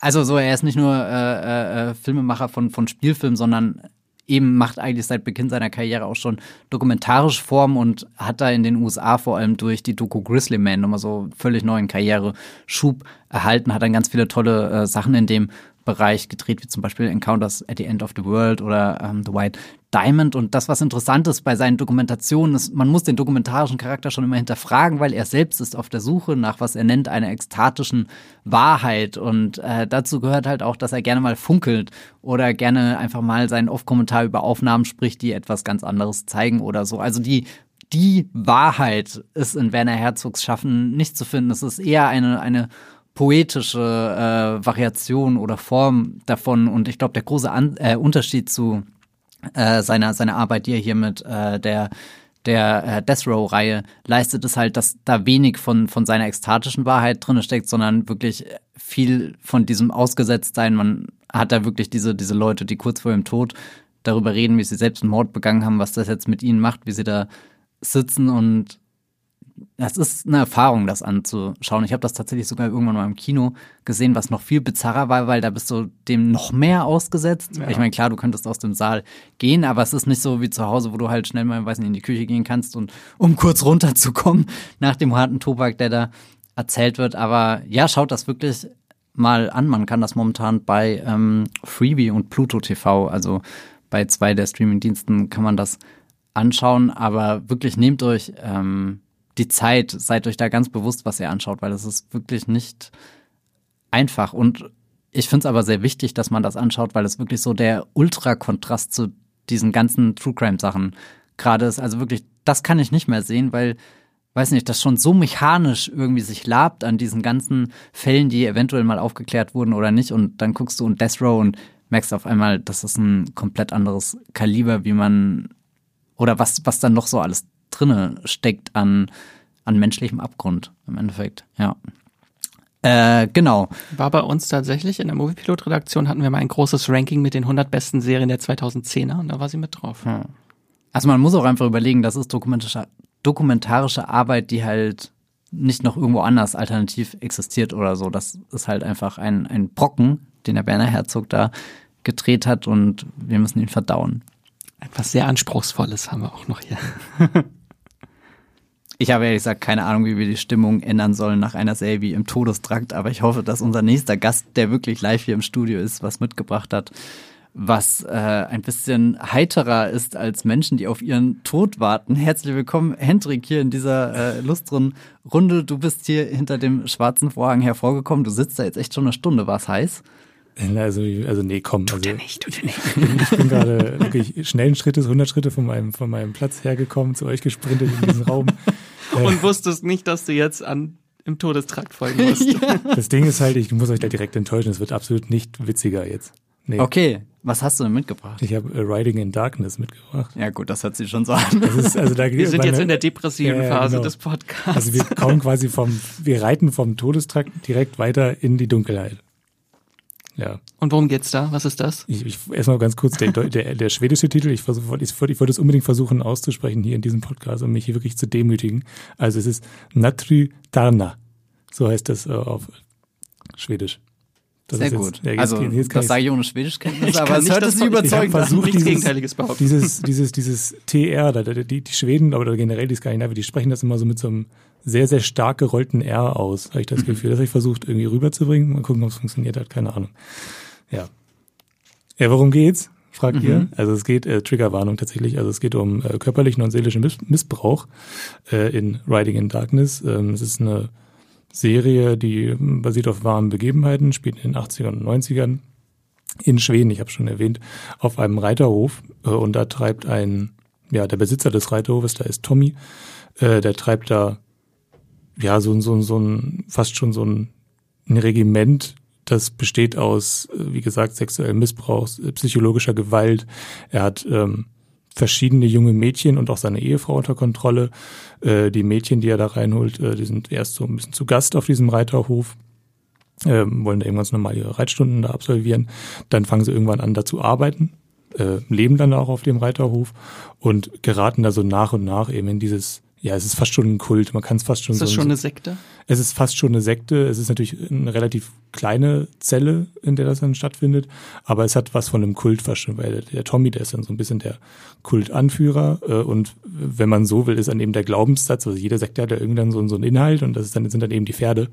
also so, er ist nicht nur äh, äh, Filmemacher von, von Spielfilmen, sondern eben macht eigentlich seit Beginn seiner Karriere auch schon dokumentarische Form und hat da in den USA vor allem durch die Doku Grizzly Man nochmal so völlig neuen Karriereschub erhalten, hat dann ganz viele tolle äh, Sachen in dem Bereich gedreht, wie zum Beispiel Encounters at the End of the World oder ähm, The White Diamond. Und das, was interessant ist bei seinen Dokumentationen, ist, man muss den dokumentarischen Charakter schon immer hinterfragen, weil er selbst ist auf der Suche nach, was er nennt, einer ekstatischen Wahrheit. Und äh, dazu gehört halt auch, dass er gerne mal funkelt oder gerne einfach mal seinen Off-Kommentar über Aufnahmen spricht, die etwas ganz anderes zeigen oder so. Also die die Wahrheit ist in Werner Herzogs Schaffen nicht zu finden. Es ist eher eine, eine poetische äh, Variation oder Form davon. Und ich glaube, der große An äh, Unterschied zu äh, seiner, seiner Arbeit, die er hier mit äh, der der äh, Death Row-Reihe leistet, ist halt, dass da wenig von, von seiner ekstatischen Wahrheit drin steckt, sondern wirklich viel von diesem Ausgesetztsein. Man hat da wirklich diese, diese Leute, die kurz vor dem Tod darüber reden, wie sie selbst einen Mord begangen haben, was das jetzt mit ihnen macht, wie sie da sitzen und das ist eine Erfahrung, das anzuschauen. Ich habe das tatsächlich sogar irgendwann mal im Kino gesehen, was noch viel bizarrer war, weil da bist du dem noch mehr ausgesetzt. Ja. Ich meine, klar, du könntest aus dem Saal gehen, aber es ist nicht so wie zu Hause, wo du halt schnell mal, weiß nicht, in die Küche gehen kannst und um kurz runterzukommen nach dem harten Tobak, der da erzählt wird. Aber ja, schaut das wirklich mal an. Man kann das momentan bei ähm, Freebie und Pluto TV, also bei zwei der Streamingdiensten, kann man das anschauen. Aber wirklich nehmt euch ähm, die Zeit, seid euch da ganz bewusst, was ihr anschaut, weil es ist wirklich nicht einfach. Und ich finde es aber sehr wichtig, dass man das anschaut, weil es wirklich so der Ultrakontrast zu diesen ganzen True Crime Sachen gerade ist. Also wirklich, das kann ich nicht mehr sehen, weil, weiß nicht, das schon so mechanisch irgendwie sich labt an diesen ganzen Fällen, die eventuell mal aufgeklärt wurden oder nicht. Und dann guckst du und Death Row und merkst auf einmal, das ist ein komplett anderes Kaliber, wie man oder was, was dann noch so alles drinne steckt an, an menschlichem Abgrund im Endeffekt, ja. Äh, genau. War bei uns tatsächlich in der Moviepilot-Redaktion hatten wir mal ein großes Ranking mit den 100 besten Serien der 2010er und da war sie mit drauf. Ja. Also man muss auch einfach überlegen, das ist dokumentarische, dokumentarische Arbeit, die halt nicht noch irgendwo anders alternativ existiert oder so. Das ist halt einfach ein, ein Brocken, den der Berner Herzog da gedreht hat und wir müssen ihn verdauen. Etwas sehr Anspruchsvolles haben wir auch noch hier. ich habe ehrlich gesagt keine Ahnung, wie wir die Stimmung ändern sollen nach einer wie im Todestrakt, aber ich hoffe, dass unser nächster Gast, der wirklich live hier im Studio ist, was mitgebracht hat, was äh, ein bisschen heiterer ist als Menschen, die auf ihren Tod warten. Herzlich willkommen, Hendrik, hier in dieser äh, lustren Runde. Du bist hier hinter dem schwarzen Vorhang hervorgekommen. Du sitzt da jetzt echt schon eine Stunde. War es heiß? Also, also nee, komm. Tut also, er nicht, tut er nicht. Ich bin, ich bin gerade wirklich schnellen Schrittes, 100 Schritte von meinem, von meinem Platz hergekommen, zu euch gesprintet in diesen Raum. Und äh, wusstest nicht, dass du jetzt an im Todestrakt folgen musst. ja. Das Ding ist halt, ich muss euch da direkt enttäuschen, es wird absolut nicht witziger jetzt. Nee. Okay, was hast du denn mitgebracht? Ich habe uh, Riding in Darkness mitgebracht. Ja gut, das hört sich schon so an. Ist, also da wir sind jetzt in der depressiven ja, Phase genau. des Podcasts. Also wir kommen quasi vom, wir reiten vom Todestrakt direkt weiter in die Dunkelheit. Ja. Und worum geht's da? Was ist das? Ich, ich erstmal ganz kurz der, der, der schwedische Titel. Ich, versuch, ich, ich wollte es unbedingt versuchen auszusprechen hier in diesem Podcast, um mich hier wirklich zu demütigen. Also es ist Natry Tarna. So heißt das äh, auf Schwedisch. Das Sehr gut. ja, jetzt, also, jetzt das sage ich ohne Schwedischkenntnisse, aber es hört sich überzeugend. Versucht nichts Gegenteiliges behaupten. Dieses, dieses, dieses TR, die, die Schweden oder generell die Skandinavier, die sprechen das immer so mit so einem sehr, sehr stark gerollten R aus, habe ich das mhm. Gefühl. Das habe ich versucht irgendwie rüberzubringen. Mal gucken, ob es funktioniert hat, keine Ahnung. Ja. Ja, worum geht's? Fragt mhm. ihr. Also es geht, äh, Triggerwarnung tatsächlich, also es geht um äh, körperlichen und seelischen Miss Missbrauch äh, in Riding in Darkness. Ähm, es ist eine Serie, die basiert auf wahren Begebenheiten, spielt in den 80ern und 90ern in Schweden, ich habe schon erwähnt, auf einem Reiterhof äh, und da treibt ein, ja, der Besitzer des Reiterhofes, da ist Tommy, äh, der treibt da ja, so, so, so ein, fast schon so ein, ein Regiment, das besteht aus, äh, wie gesagt, sexuellem Missbrauch, psychologischer Gewalt. Er hat ähm, verschiedene junge Mädchen und auch seine Ehefrau unter Kontrolle. Äh, die Mädchen, die er da reinholt, äh, die sind erst so ein bisschen zu Gast auf diesem Reiterhof, äh, wollen da irgendwann normal ihre Reitstunden da absolvieren. Dann fangen sie irgendwann an, da zu arbeiten, äh, leben dann auch auf dem Reiterhof und geraten da so nach und nach eben in dieses ja, es ist fast schon ein Kult. Man kann es fast schon. Ist das so schon eine Sekte? Es ist fast schon eine Sekte. Es ist natürlich eine relativ kleine Zelle, in der das dann stattfindet. Aber es hat was von einem Kult fast schon, weil der Tommy, der ist dann so ein bisschen der Kultanführer. Äh, und wenn man so will, ist dann eben der Glaubenssatz. Also jeder Sekte hat ja irgendwann so, so einen Inhalt und das ist dann, sind dann eben die Pferde.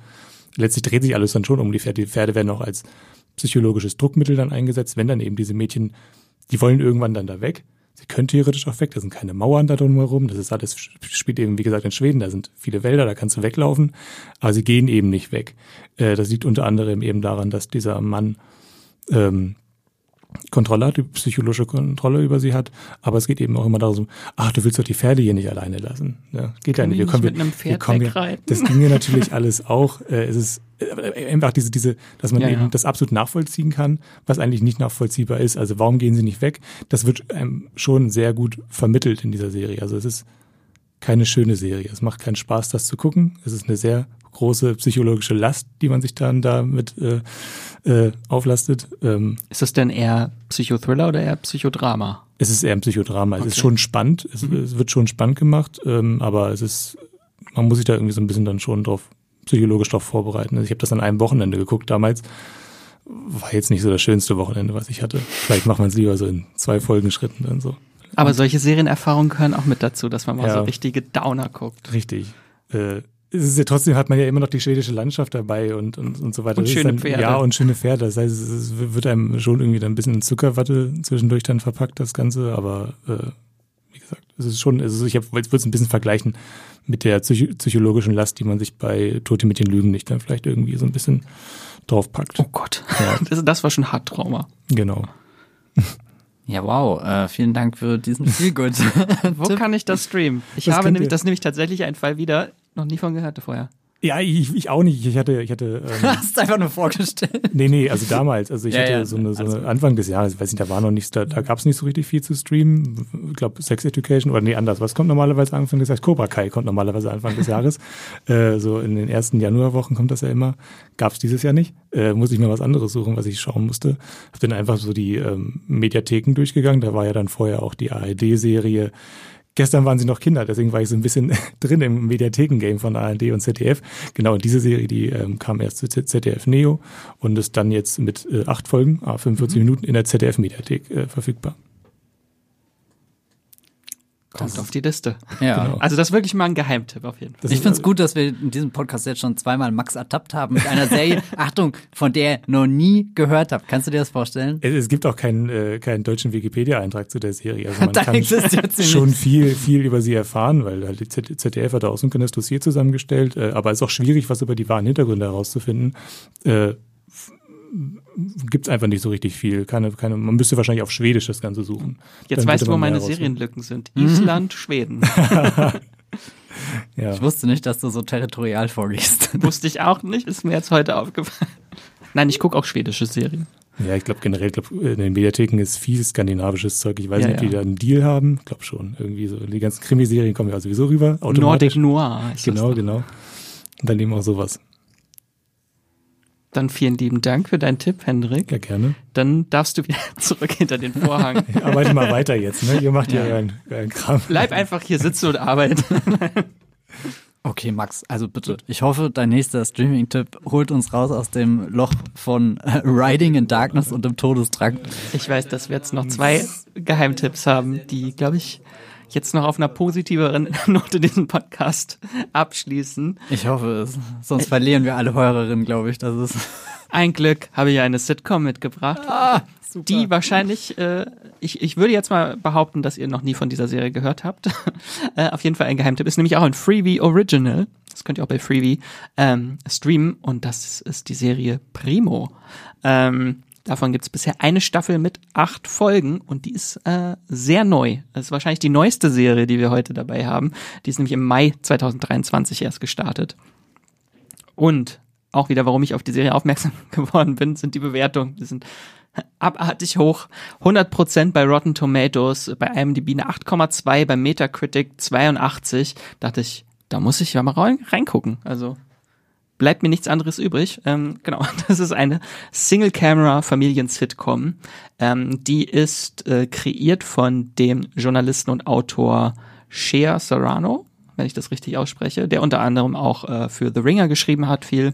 Letztlich dreht sich alles dann schon um die Pferde. Die Pferde werden auch als psychologisches Druckmittel dann eingesetzt, wenn dann eben diese Mädchen, die wollen irgendwann dann da weg. Sie können theoretisch auch weg, da sind keine Mauern da drumherum, das ist alles, spielt eben, wie gesagt, in Schweden, da sind viele Wälder, da kannst du weglaufen, aber sie gehen eben nicht weg. Äh, das liegt unter anderem eben daran, dass dieser Mann ähm, Kontrolle hat, die psychologische Kontrolle über sie hat, aber es geht eben auch immer darum, ach, du willst doch die Pferde hier nicht alleine lassen. Ja, geht ja nicht. Wir kommen, mit einem Pferd wir kommen ja, das ging ja natürlich alles auch. Äh, es ist äh, einfach diese, diese, dass man Ja, eben ja. das absolut nachvollziehen kann, was eigentlich nicht nachvollziehbar ist. Also warum gehen sie nicht weg? Das wird einem schon sehr gut vermittelt in dieser Serie. Also es ist keine schöne Serie. Es macht keinen Spaß, das zu gucken. Es ist eine sehr große psychologische Last, die man sich dann damit äh, äh, auflastet. Ähm, Ist das denn eher Psychothriller oder eher Psychodrama? es ist eher ein Psychodrama. Es ist Okay. schon spannend. Es, es wird schon spannend gemacht, ähm, aber es ist, man muss sich da irgendwie so ein bisschen dann schon drauf, psychologisch drauf vorbereiten. Also ich habe das an einem Wochenende geguckt damals. War jetzt nicht so das schönste Wochenende, was ich hatte. Vielleicht macht man es lieber so in zwei Folgenschritten dann so. Aber solche Serienerfahrungen gehören auch mit dazu, dass man mal Ja. so richtige Downer guckt. Richtig. Äh, es ist ja trotzdem hat man ja immer noch die schwedische Landschaft dabei und, und, und so weiter. Und schöne dann, Pferde. Ja, und schöne Pferde. Das heißt, es wird einem schon irgendwie dann ein bisschen in Zuckerwatte zwischendurch dann verpackt, das Ganze. Aber äh, wie gesagt, es ist schon, also ich würde es ein bisschen vergleichen mit der psycho psychologischen Last, die man sich bei Tote mit den Lügen nicht dann vielleicht irgendwie so ein bisschen draufpackt. Oh Gott. Ja. Das, das war schon hart Trauma. Genau. Ja, wow. Äh, vielen Dank für diesen Feelgood. Wo kann ich das streamen? Ich Das habe nämlich, das ist nämlich tatsächlich ein Fall wieder, noch nie von gehört vorher. Ja, ich, ich auch nicht. Ich hatte, ich hatte ähm, Hast einfach nur vorgestellt. Nee, nee, also damals. Also ich Ja, hatte ja, so eine, so eine Anfang des Jahres, ich weiß nicht, da war noch nichts, da, da gab es nicht so richtig viel zu streamen. Ich glaube, Sex Education oder nee, anders. Was kommt normalerweise Anfang des Jahres? Cobra Kai kommt normalerweise Anfang des Jahres. äh, so in den ersten Januarwochen kommt das ja immer. Gab es dieses Jahr nicht. Äh, muss ich mir was anderes suchen, was ich schauen musste. Hab dann einfach so die ähm, Mediatheken durchgegangen. Da war ja dann vorher auch die ARD-Serie. Gestern waren sie noch Kinder, deswegen war ich so ein bisschen drin im Mediatheken-Game von ARD und ZDF. Genau, und diese Serie, die ähm, kam erst zu ZDF Neo und ist dann jetzt mit äh, acht Folgen, ah, 45 Minuten in der ZDF-Mediathek äh, verfügbar. Kommt auf die Liste. Ja. Genau. Also das ist wirklich mal ein Geheimtipp auf jeden Fall. Das Ich finde es gut, dass wir in diesem Podcast jetzt schon zweimal Max ertappt haben mit einer Serie, Achtung, von der ihr noch nie gehört habt. Kannst du dir das vorstellen? Es, es gibt auch keinen, äh, keinen deutschen Wikipedia-Eintrag zu der Serie. Also man Da kann existiert sie schon nicht. viel, viel über sie erfahren, weil halt die ZDF hat da auch so ein kleines Dossier zusammengestellt. Äh, aber es ist auch schwierig, was über die wahren Hintergründe herauszufinden. Äh, Gibt es einfach nicht so richtig viel. Keine, keine, man müsste wahrscheinlich auf Schwedisch das Ganze suchen. Jetzt Dann weißt du, wo meine. Serienlücken sind. Island, Schweden. Ja. Ich wusste nicht, dass du so territorial vorgehst. Wusste ich auch nicht, ist mir jetzt heute aufgefallen. Nein, ich gucke auch schwedische Serien. Ja, ich glaube generell, glaub, in den Mediatheken ist viel skandinavisches Zeug. Ich weiß Ja, nicht, ob die ja. da einen Deal haben. Ich glaube schon. Irgendwie so. Die ganzen Krimiserien kommen ja sowieso rüber. Nordic. Noir ist Genau, das. genau. Und dann eben auch sowas. Dann vielen lieben Dank für deinen Tipp, Hendrik. Ja, gerne. Dann darfst du wieder zurück hinter den Vorhang. Ich arbeite mal weiter jetzt, ne? Ihr macht ja, euren, euren Kram. Bleib einfach hier sitzen und arbeiten. Okay, Max, also bitte. Ich hoffe, dein nächster Streaming-Tipp holt uns raus aus dem Loch von Riding in Darkness und dem Todestrakt. Ich weiß, dass wir jetzt noch zwei Geheimtipps haben, die, glaube ich, jetzt noch auf einer positiveren Note diesen Podcast abschließen. Ich hoffe es. Sonst verlieren wir alle Hörerinnen, glaube ich. Das ist. Ein Glück habe ich eine Sitcom mitgebracht, die wahrscheinlich, äh, ich, ich würde jetzt mal behaupten, dass ihr noch nie von dieser Serie gehört habt. äh, auf jeden Fall ein Geheimtipp. Ist nämlich auch ein Freebie Original. Das könnt ihr auch bei Freebie ähm, streamen. Und das ist die Serie Primo. Ähm, davon gibt es bisher eine Staffel mit acht Folgen und die ist äh, sehr neu. Das ist wahrscheinlich die neueste Serie, die wir heute dabei haben. Die ist nämlich im Mai 2023 erst gestartet. Und auch wieder, warum ich auf die Serie aufmerksam geworden bin, sind die Bewertungen. Die sind abartig hoch. 100% bei Rotten Tomatoes, bei IMDb eine 8,2, bei Metacritic 82. Dachte ich, da muss ich ja mal rein, reingucken. Also bleibt mir nichts anderes übrig. Ähm, genau, das ist eine Single-Camera-Familien-Sitcom. Ähm, die ist äh, kreiert von dem Journalisten und Autor Shea Serrano, wenn ich das richtig ausspreche, der unter anderem auch äh, für The Ringer geschrieben hat viel.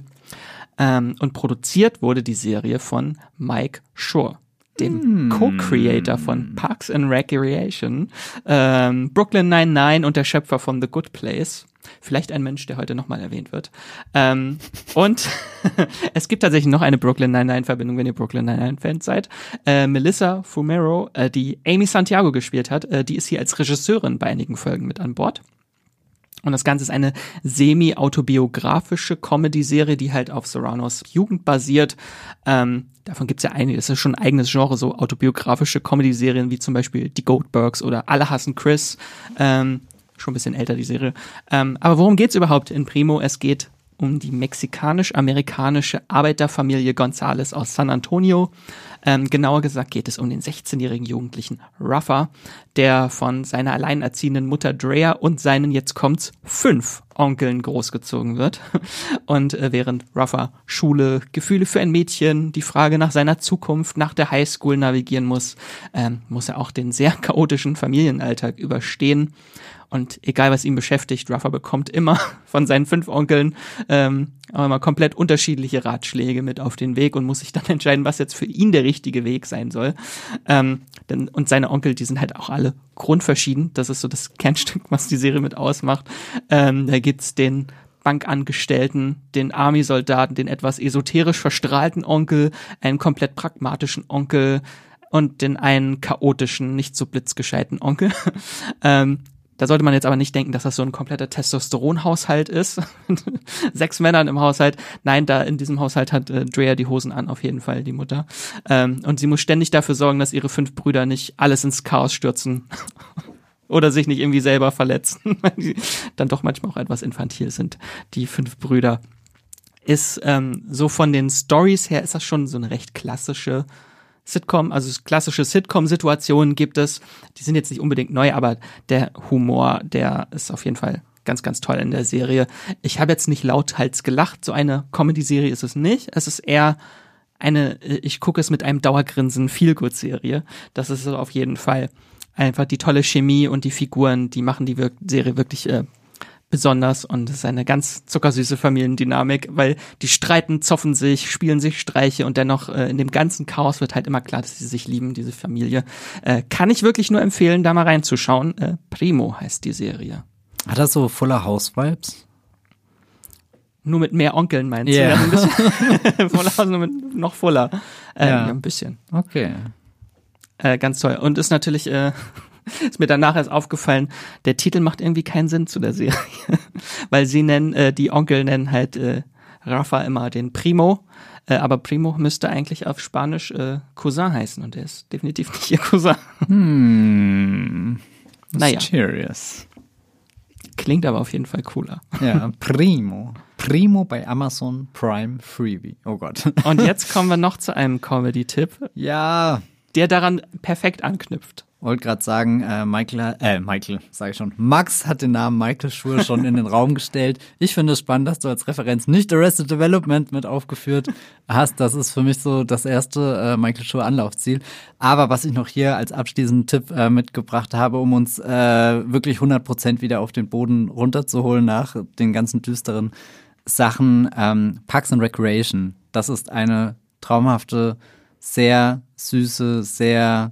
Ähm, und produziert wurde die Serie von Mike Schur. Dem mm. Co-Creator von Parks and Recreation, ähm, Brooklyn 99 und der Schöpfer von The Good Place. Vielleicht ein Mensch, der heute nochmal erwähnt wird. Ähm, und es gibt tatsächlich noch eine Brooklyn 99-Verbindung, wenn ihr Brooklyn 99-Fans seid. Äh, Melissa Fumero, äh, die Amy Santiago gespielt hat, äh, die ist hier als Regisseurin bei einigen Folgen mit an Bord. Und das Ganze ist eine semi-autobiografische Comedy-Serie, die halt auf Serranos Jugend basiert. Ähm, davon gibt's ja einige, das ist schon ein eigenes Genre, so autobiografische Comedy-Serien wie zum Beispiel Die Goldbergs oder Alle hassen Chris. Ähm, schon ein bisschen älter, die Serie. Ähm, aber worum geht's überhaupt in Primo? Es geht um die mexikanisch-amerikanische Arbeiterfamilie Gonzales aus San Antonio. Ähm, genauer gesagt geht es um den 16-jährigen Jugendlichen Rafa, der von seiner alleinerziehenden Mutter Drea und seinen, jetzt kommt's, fünf Onkeln großgezogen wird. Und äh, während Rafa Schule, Gefühle für ein Mädchen, die Frage nach seiner Zukunft, nach der Highschool navigieren muss, ähm, muss er auch den sehr chaotischen Familienalltag überstehen. Und egal, was ihn beschäftigt, Ruffer bekommt immer von seinen fünf Onkeln ähm, immer komplett unterschiedliche Ratschläge mit auf den Weg und muss sich dann entscheiden, was jetzt für ihn der richtige Weg sein soll. Ähm, denn, und seine Onkel, die sind halt auch alle grundverschieden. Das ist so das Kernstück, was die Serie mit ausmacht. Ähm, da gibt's den Bankangestellten, den Army-Soldaten, den etwas esoterisch verstrahlten Onkel, einen komplett pragmatischen Onkel, und den einen chaotischen, nicht so blitzgescheiten Onkel. ähm, da sollte man jetzt aber nicht denken, dass das so ein kompletter Testosteronhaushalt ist. Sechs Männern im Haushalt. Nein, da in diesem Haushalt hat äh, Drea die Hosen an, auf jeden Fall, die Mutter. Ähm, und sie muss ständig dafür sorgen, dass ihre fünf Brüder nicht alles ins Chaos stürzen. Oder sich nicht irgendwie selber verletzen, weil die dann doch manchmal auch etwas infantil sind, die fünf Brüder. Ist ähm, so von den Stories her ist das schon so eine recht klassische Sitcom, also klassische Sitcom-Situationen gibt es. Die sind jetzt nicht unbedingt neu, aber der Humor, der ist auf jeden Fall ganz, ganz toll in der Serie. Ich habe jetzt nicht lauthals gelacht. So eine Comedy-Serie ist es nicht. Es ist eher eine, ich gucke es mit einem Dauergrinsen Feel-Good-Serie. Das ist auf jeden Fall einfach die tolle Chemie und die Figuren, die machen die Serie wirklich äh, besonders und es ist eine ganz zuckersüße Familiendynamik, weil die streiten, zoffen sich, spielen sich Streiche und dennoch äh, in dem ganzen Chaos wird halt immer klar, dass sie sich lieben, diese Familie. Äh, kann ich wirklich nur empfehlen, da mal reinzuschauen. Äh, Primo heißt die Serie. Hat das so Fuller House Vibes? Nur mit mehr Onkeln meinst yeah. du? Ja, ein Fuller House, nur mit noch Fuller. Äh, ja. ja. ein bisschen. Okay. Äh, ganz toll. Und ist natürlich äh, ist mir danach erst aufgefallen, der Titel macht irgendwie keinen Sinn zu der Serie. Weil sie nennen, äh, die Onkel nennen halt äh, Rafa immer den Primo. Äh, aber Primo müsste eigentlich auf Spanisch äh, Cousin heißen und er ist definitiv nicht ihr Cousin. Hm. Naja. Mysterious. Klingt aber auf jeden Fall cooler. Ja, Primo. Primo bei Amazon Prime Freebie. Oh Gott. Und jetzt kommen wir noch zu einem Comedy-Tipp. Ja. Der daran perfekt anknüpft. Wollte gerade sagen, äh, Michael, äh, Michael, sage ich schon. Max hat den Namen Michael Schur schon in den Raum gestellt. Ich finde es spannend, dass du als Referenz nicht Arrested Development mit aufgeführt hast. Das ist für mich so das erste äh, Michael Schur Anlaufziel. Aber was ich noch hier als abschließenden Tipp äh, mitgebracht habe, um uns äh, wirklich 100% wieder auf den Boden runterzuholen nach den ganzen düsteren Sachen, ähm, Parks and Recreation. Das ist eine traumhafte, sehr süße, sehr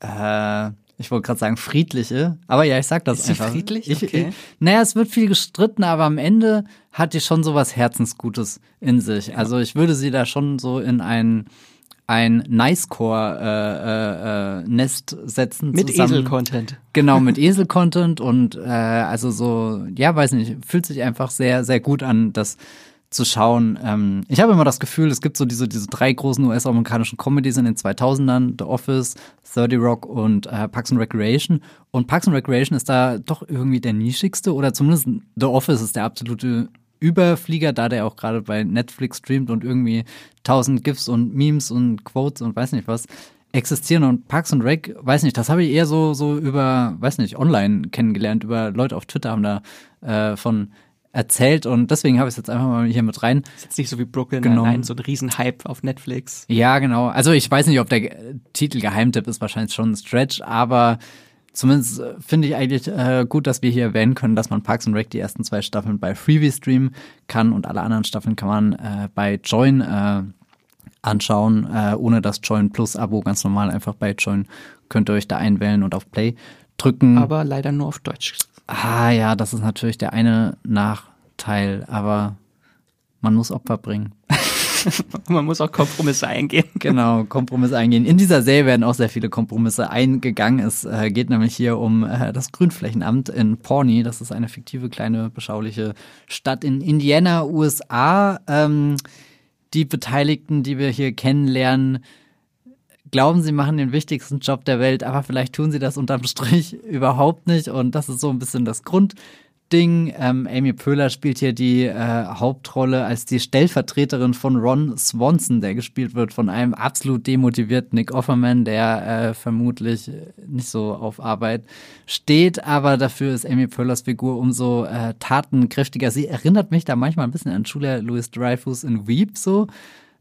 äh, ich wollte gerade sagen friedliche, aber ja, ich sag das Ist einfach. friedlich? Ich, okay. ich, naja, es wird viel gestritten, aber am Ende hat die schon so was Herzensgutes in sich. Ja. Also ich würde sie da schon so in ein ein Nicecore-Nest äh, äh, äh, setzen. Mit Esel-Content. Genau, mit Esel-Content und äh, also so, ja, weiß nicht, fühlt sich einfach sehr, sehr gut an, dass zu schauen. Ähm, ich habe immer das Gefühl, es gibt so diese, diese drei großen US-amerikanischen Comedies in den 2000ern, The Office, 30 Rock und äh, Parks and Recreation. Und Parks and Recreation ist da doch irgendwie der nischigste oder zumindest The Office ist der absolute Überflieger, da der auch gerade bei Netflix streamt und irgendwie tausend GIFs und Memes und Quotes und weiß nicht was existieren und Parks and Rec, weiß nicht, das habe ich eher so so über, weiß nicht, online kennengelernt, über Leute auf Twitter haben da äh, von erzählt und deswegen habe ich es jetzt einfach mal hier mit rein. ist jetzt nicht so wie Brooklyn genau. Nein, so ein Riesenhype auf Netflix. Ja, genau. Also ich weiß nicht, ob der Titel Geheimtipp ist, wahrscheinlich schon ein Stretch, aber zumindest äh, finde ich eigentlich äh, gut, dass wir hier erwähnen können, dass man Parks and Rec die ersten zwei Staffeln bei Freebie streamen kann und alle anderen Staffeln kann man äh, bei Join äh, anschauen, äh, ohne das Join Plus Abo ganz normal einfach bei Join könnt ihr euch da einwählen und auf Play drücken. Aber leider nur auf Deutsch. Ah ja, das ist natürlich der eine Nachteil, aber man muss Opfer bringen. Man muss auch Kompromisse eingehen. Genau, Kompromisse eingehen. In dieser Serie werden auch sehr viele Kompromisse eingegangen. Es äh, geht nämlich hier um äh, das Grünflächenamt in Pawnee. Das ist eine fiktive, kleine, beschauliche Stadt in Indiana, USA. Ähm, die Beteiligten, die wir hier kennenlernen, glauben, sie machen den wichtigsten Job der Welt, aber vielleicht tun sie das unterm Strich überhaupt nicht. Und das ist so ein bisschen das Grundding. Ähm, Amy Pöhler spielt hier die äh, Hauptrolle als die Stellvertreterin von Ron Swanson, der gespielt wird von einem absolut demotivierten Nick Offerman, der äh, vermutlich nicht so auf Arbeit steht, aber dafür ist Amy Pöhlers Figur umso äh, tatenkräftiger. Sie erinnert mich da manchmal ein bisschen an Julia Louis Dreyfus in Weep so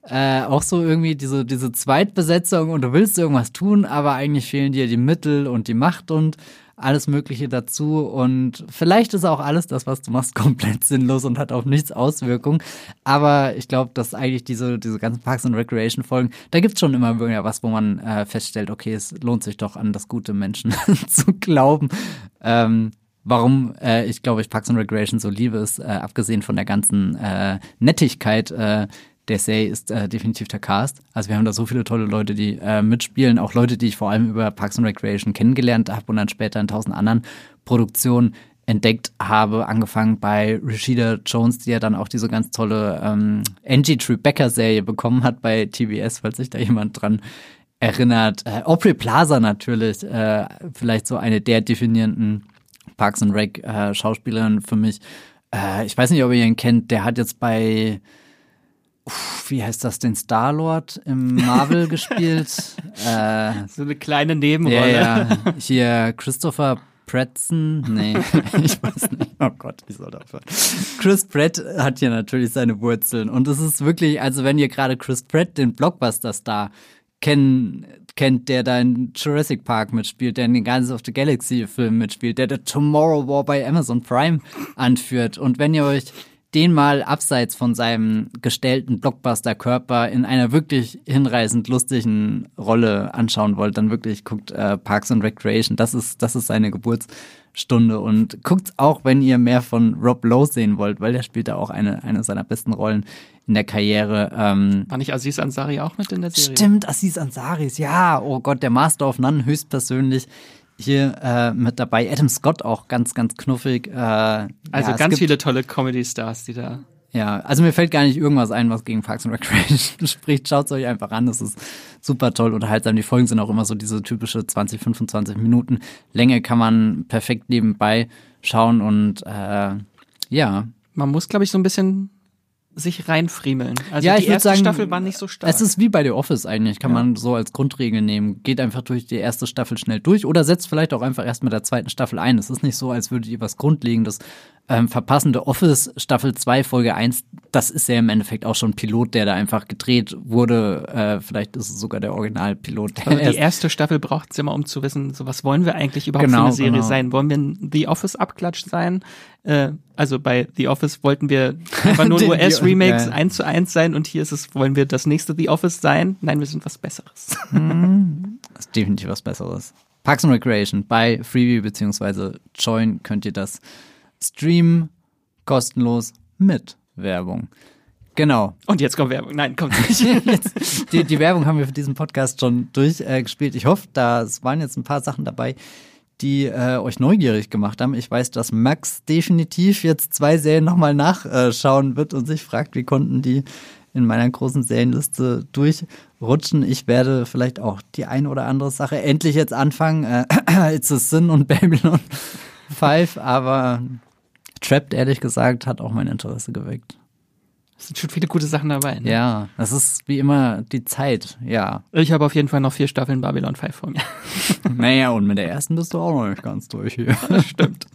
äh, auch so irgendwie diese, diese Zweitbesetzung und du willst irgendwas tun, aber eigentlich fehlen dir die Mittel und die Macht und alles Mögliche dazu. Und vielleicht ist auch alles das, was du machst, komplett sinnlos und hat auf nichts Auswirkungen. Aber ich glaube, dass eigentlich diese, diese ganzen Parks and Recreation Folgen, da gibt's schon immer was, wo man äh, feststellt, okay, es lohnt sich doch an das gute Menschen zu glauben. Ähm, warum äh, ich glaube, ich Parks and Recreation so liebe, ist, äh, abgesehen von der ganzen äh, Nettigkeit, äh, der Serie ist äh, definitiv der Cast. Also wir haben da so viele tolle Leute, die äh, mitspielen, auch Leute, die ich vor allem über Parks and Recreation kennengelernt habe und dann später in tausend anderen Produktionen entdeckt habe, angefangen bei Rashida Jones, die ja dann auch diese ganz tolle ähm, Angie Tribeca Serie bekommen hat bei TBS, falls sich da jemand dran erinnert. Äh, Aubrey Plaza natürlich, äh, vielleicht so eine der definierenden Parks and Rec äh, Schauspielerinnen für mich. Äh, ich weiß nicht, ob ihr ihn kennt, der hat jetzt bei wie heißt das, den Star-Lord im Marvel gespielt. Äh, so eine kleine Nebenrolle. Ja, ja. Hier Christopher Prattson, nee, ich weiß nicht. Oh Gott, wie soll sein? Chris Pratt hat hier natürlich seine Wurzeln und es ist wirklich, also wenn ihr gerade Chris Pratt, den Blockbuster-Star, kennen, kennt, der da in Jurassic Park mitspielt, der in den Guardians of the Galaxy Film mitspielt, der The Tomorrow War bei Amazon Prime anführt und wenn ihr euch den mal abseits von seinem gestellten Blockbuster-Körper in einer wirklich hinreißend lustigen Rolle anschauen wollt, dann wirklich guckt äh, Parks and Recreation. Das ist, das ist seine Geburtsstunde. Und guckt auch, wenn ihr mehr von Rob Lowe sehen wollt, weil der spielt da auch eine, eine seiner besten Rollen in der Karriere. Ähm, War nicht Aziz Ansari auch mit in der Serie? Stimmt, Aziz Ansari, ja. Oh Gott, der Master of None höchstpersönlich hier äh, mit dabei. Adam Scott auch ganz, ganz knuffig. Äh, also ja, ganz viele tolle Comedy-Stars, die da. Ja, also mir fällt gar nicht irgendwas ein, was gegen Parks and Recreation spricht. Schaut es euch einfach an, das ist super toll unterhaltsam. Die Folgen sind auch immer so diese typische 20, 25 Minuten Länge, kann man perfekt nebenbei schauen und äh, ja. Man muss, glaube ich, so ein bisschen sich reinfriemeln. Also ja, die erste sagen, Staffel war nicht so stark. Es ist wie bei The Office eigentlich, kann ja. man so als Grundregel nehmen. Geht einfach durch die erste Staffel schnell durch oder setzt vielleicht auch einfach erst mit der zweiten Staffel ein. Es ist nicht so, als würdet ihr was Grundlegendes ähm, verpassende Office Staffel 2 Folge 1, das ist ja im Endeffekt auch schon ein Pilot, der da einfach gedreht wurde. Äh, vielleicht ist es sogar der Originalpilot. Also die erste Staffel braucht es immer, um zu wissen, so was wollen wir eigentlich überhaupt genau, für eine Serie genau. sein? Wollen wir ein The Office Abklatsch sein? Äh, also bei The Office wollten wir einfach nur US-Remakes ja. eins zu eins sein und hier ist es, wollen wir das nächste The Office sein? Nein, wir sind was Besseres. Das ist definitiv was Besseres. Parks and Recreation bei Freebie beziehungsweise Join könnt ihr das streamen kostenlos mit Werbung. Genau. Und jetzt kommt Werbung. Nein, kommt nicht. jetzt, die, die, Werbung haben wir für diesen Podcast schon durchgespielt. Äh, ich hoffe, da waren jetzt ein paar Sachen dabei, die äh, euch neugierig gemacht haben. Ich weiß, dass Max definitiv jetzt zwei Serien nochmal nachschauen wird und sich fragt, wie konnten die in meiner großen Serienliste durchrutschen. Ich werde vielleicht auch die eine oder andere Sache endlich jetzt anfangen. Äh, It's a Sin und Babylon 5, aber Trapped, ehrlich gesagt, hat auch mein Interesse geweckt. Es sind schon viele gute Sachen dabei. Ne? Ja, das ist wie immer die Zeit, ja. Ich habe auf jeden Fall noch vier Staffeln Babylon 5 vor mir. naja, und mit der ersten bist du auch noch nicht ganz durch hier. Das stimmt.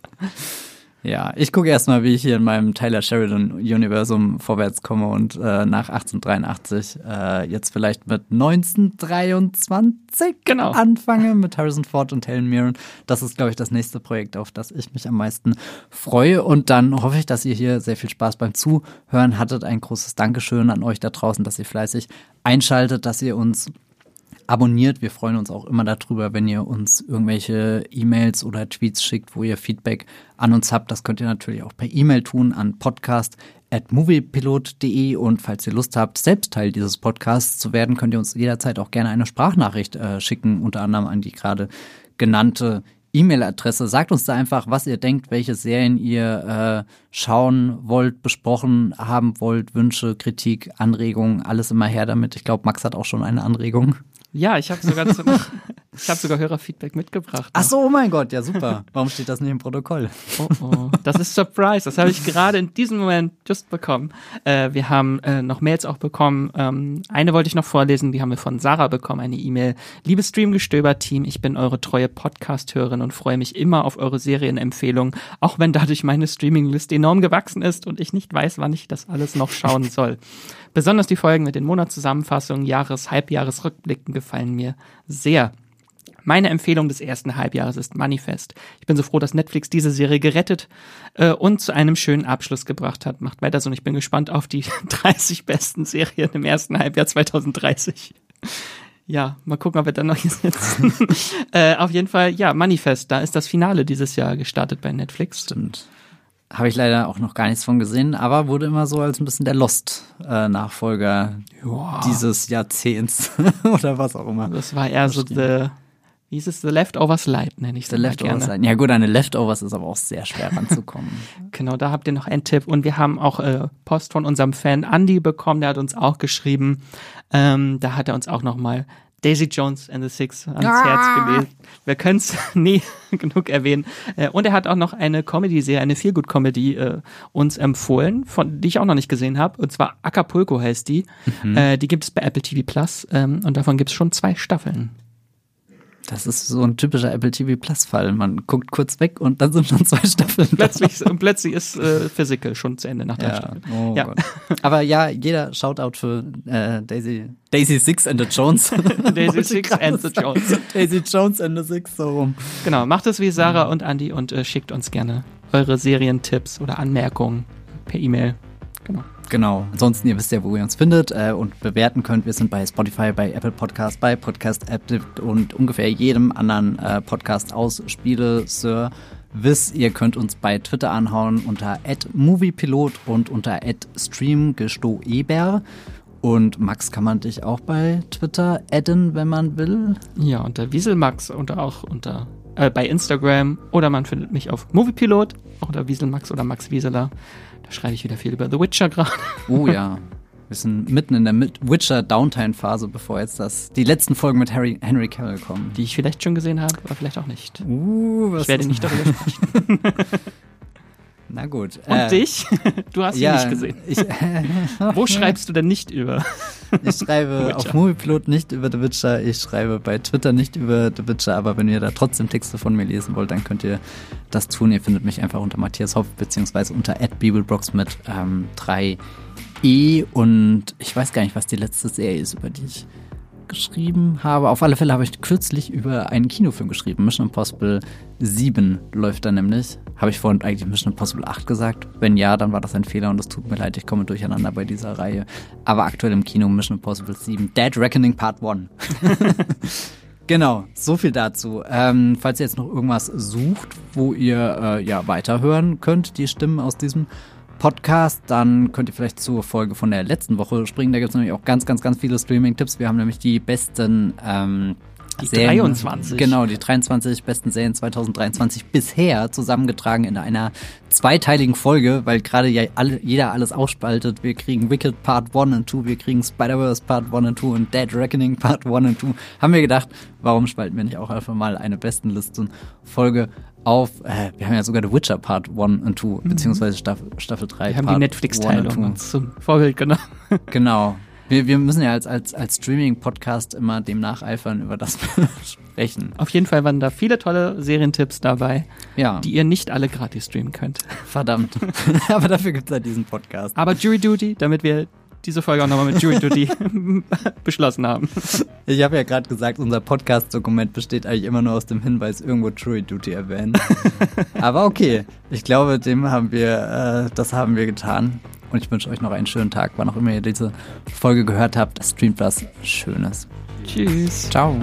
Ja, ich gucke erstmal, wie ich hier in meinem Tyler Sheridan-Universum vorwärts komme und äh, nach 1883 äh, jetzt vielleicht mit 1923 genau. anfange mit Harrison Ford und Helen Mirren. Das ist, glaube ich, das nächste Projekt, auf das ich mich am meisten freue. Und dann hoffe ich, dass ihr hier sehr viel Spaß beim Zuhören hattet. Ein großes Dankeschön an euch da draußen, dass ihr fleißig einschaltet, dass ihr uns abonniert. Wir freuen uns auch immer darüber, wenn ihr uns irgendwelche E-Mails oder Tweets schickt, wo ihr Feedback an uns habt. Das könnt ihr natürlich auch per E-Mail tun an podcast.moviepilot.de und falls ihr Lust habt, selbst Teil dieses Podcasts zu werden, könnt ihr uns jederzeit auch gerne eine Sprachnachricht äh, schicken, unter anderem an die gerade genannte E-Mail-Adresse. Sagt uns da einfach, was ihr denkt, welche Serien ihr äh, schauen wollt, besprochen haben wollt, Wünsche, Kritik, Anregungen, alles immer her damit. Ich glaube, Max hat auch schon eine Anregung. Ja, ich habe sogar, zu, ich hab sogar Hörerfeedback mitgebracht. Ach so, oh mein Gott, ja super. Warum steht das nicht im Protokoll? Oh, oh. Das ist Surprise. Das habe ich gerade in diesem Moment just bekommen. Äh, wir haben äh, noch Mails auch bekommen. Ähm, eine wollte ich noch vorlesen, die haben wir von Sarah bekommen, eine E-Mail. Liebes Streamgestöber-Team, ich bin eure treue Podcast-Hörerin und freue mich immer auf eure Serienempfehlungen, auch wenn dadurch meine Streaming-Liste enorm gewachsen ist und ich nicht weiß, wann ich das alles noch schauen soll. Besonders die Folgen mit den Monatszusammenfassungen, Jahres-, Halbjahresrückblicken gefallen mir sehr. Meine Empfehlung des ersten Halbjahres ist Manifest. Ich bin so froh, dass Netflix diese Serie gerettet äh, und zu einem schönen Abschluss gebracht hat. Macht weiter so und ich bin gespannt auf die 30 besten Serien im ersten Halbjahr 2030. Ja, mal gucken, ob wir dann noch hier sitzen. äh, auf jeden Fall, ja, Manifest, da ist das Finale dieses Jahr gestartet bei Netflix. Stimmt. Habe ich leider auch noch gar nichts von gesehen, aber wurde immer so als ein bisschen der Lost-Nachfolger äh, dieses Jahrzehnts oder was auch immer. Das war eher so the, wie hieß es, The Leftovers Light, nenne ich es. The Leftovers Light. Ja gut, eine Leftovers ist aber auch sehr schwer ranzukommen. genau, da habt ihr noch einen Tipp. Und wir haben auch äh, Post von unserem Fan Andy bekommen, der hat uns auch geschrieben. Ähm, da hat er uns auch nochmal Daisy Jones and the Six ans ah. Herz gelegt. Wir können es nie genug erwähnen. Äh, und er hat auch noch eine Comedy-Serie, eine Feelgood-Comedy äh, uns empfohlen, von die ich auch noch nicht gesehen habe. Und zwar Acapulco heißt die. Mhm. Äh, die gibt es bei Apple TV Plus ähm, und davon gibt es schon zwei Staffeln. Das ist so ein typischer Apple TV Plus Fall. Man guckt kurz weg und dann sind schon zwei Staffeln. Plötzlich, und plötzlich ist äh, Physical schon zu Ende nach der ja. Staffel. Oh ja. Gott. Aber ja, jeder Shoutout für äh, Daisy, Daisy Six and the Jones. Daisy Six and the Jones. Daisy Jones and the Six, so rum. Genau, macht es wie Sarah und Andy und äh, schickt uns gerne eure Serientipps oder Anmerkungen per E-Mail. Genau. Genau. Ansonsten, ihr wisst ja, wo ihr uns findet äh, und bewerten könnt. Wir sind bei Spotify, bei Apple Podcast, bei Podcast App und ungefähr jedem anderen äh, Podcast aus Spiele, Sir. Wiss, ihr könnt uns bei Twitter anhauen unter @moviepilot und unter @streamgestoeber. Und Max kann man dich auch bei Twitter adden, wenn man will. Ja, unter Wieselmax und auch unter äh, bei Instagram oder man findet mich auf Moviepilot, auch unter Wieselmax oder Max Wieseler schreibe ich wieder viel über The Witcher gerade. Oh ja. Wir sind mitten in der Witcher Downtime Phase, bevor jetzt das die letzten Folgen mit Harry, Henry Cavill kommen. Die ich vielleicht schon gesehen habe, aber vielleicht auch nicht. Uh, was ich werde nicht darüber sprechen. Na gut. Und äh, dich? Du hast ja, ihn nicht gesehen. Ich, Wo schreibst du denn nicht über? Ich schreibe auf Movieplot nicht über The Witcher. Ich schreibe bei Twitter nicht über The Witcher. Aber wenn ihr da trotzdem Texte von mir lesen wollt, dann könnt ihr das tun. Ihr findet mich einfach unter Matthias Hoff beziehungsweise unter @bibelbrox mit ähm, 3e. Und ich weiß gar nicht, was die letzte Serie ist, über die ich geschrieben habe. Auf alle Fälle habe ich kürzlich über einen Kinofilm geschrieben. Mission Impossible 7 läuft da nämlich. Habe ich vorhin eigentlich Mission Impossible 8 gesagt? Wenn ja, dann war das ein Fehler und es tut mir leid, ich komme durcheinander bei dieser Reihe. Aber aktuell im Kino Mission Impossible 7 Dead Reckoning Part 1. Genau, so viel dazu. Ähm, falls ihr jetzt noch irgendwas sucht, wo ihr äh, ja weiterhören könnt, die Stimmen aus diesem Podcast, dann könnt ihr vielleicht zur Folge von der letzten Woche springen. Da gibt es nämlich auch ganz, ganz, ganz viele Streaming-Tipps. Wir haben nämlich die besten ähm, die Serien, 23. Genau, die 23 besten Serien 2023 bisher zusammengetragen in einer zweiteiligen Folge, weil gerade ja alle, jeder alles ausspaltet. Wir kriegen Wicked Part 1 und 2, wir kriegen Spider-Verse Part 1 und 2 und Dead Reckoning Part 1 und 2. Haben wir gedacht, warum spalten wir nicht auch einfach mal eine Bestenlisten-Folge auf, äh, wir haben ja sogar The Witcher Part 1 und 2, mhm. beziehungsweise Staffel, Staffel 3. Wir haben Part die Netflix-Teilung zum Vorbild genommen. genau. Wir, wir müssen ja als, als, als Streaming-Podcast immer dem nacheifern, über das wir sprechen. Auf jeden Fall waren da viele tolle Serientipps dabei, Ja, die ihr nicht alle gratis streamen könnt. verdammt. Aber dafür gibt es ja diesen Podcast. Aber Jury Duty, damit wir diese Folge auch nochmal mit Jury Duty beschlossen haben. Ich habe ja gerade gesagt, unser Podcast-Dokument besteht eigentlich immer nur aus dem Hinweis, irgendwo Jury Duty erwähnen. Aber okay, ich glaube, dem haben wir, äh, das haben wir getan. Und ich wünsche euch noch einen schönen Tag, wann auch immer ihr diese Folge gehört habt. Streamt was Schönes. Tschüss. Ciao.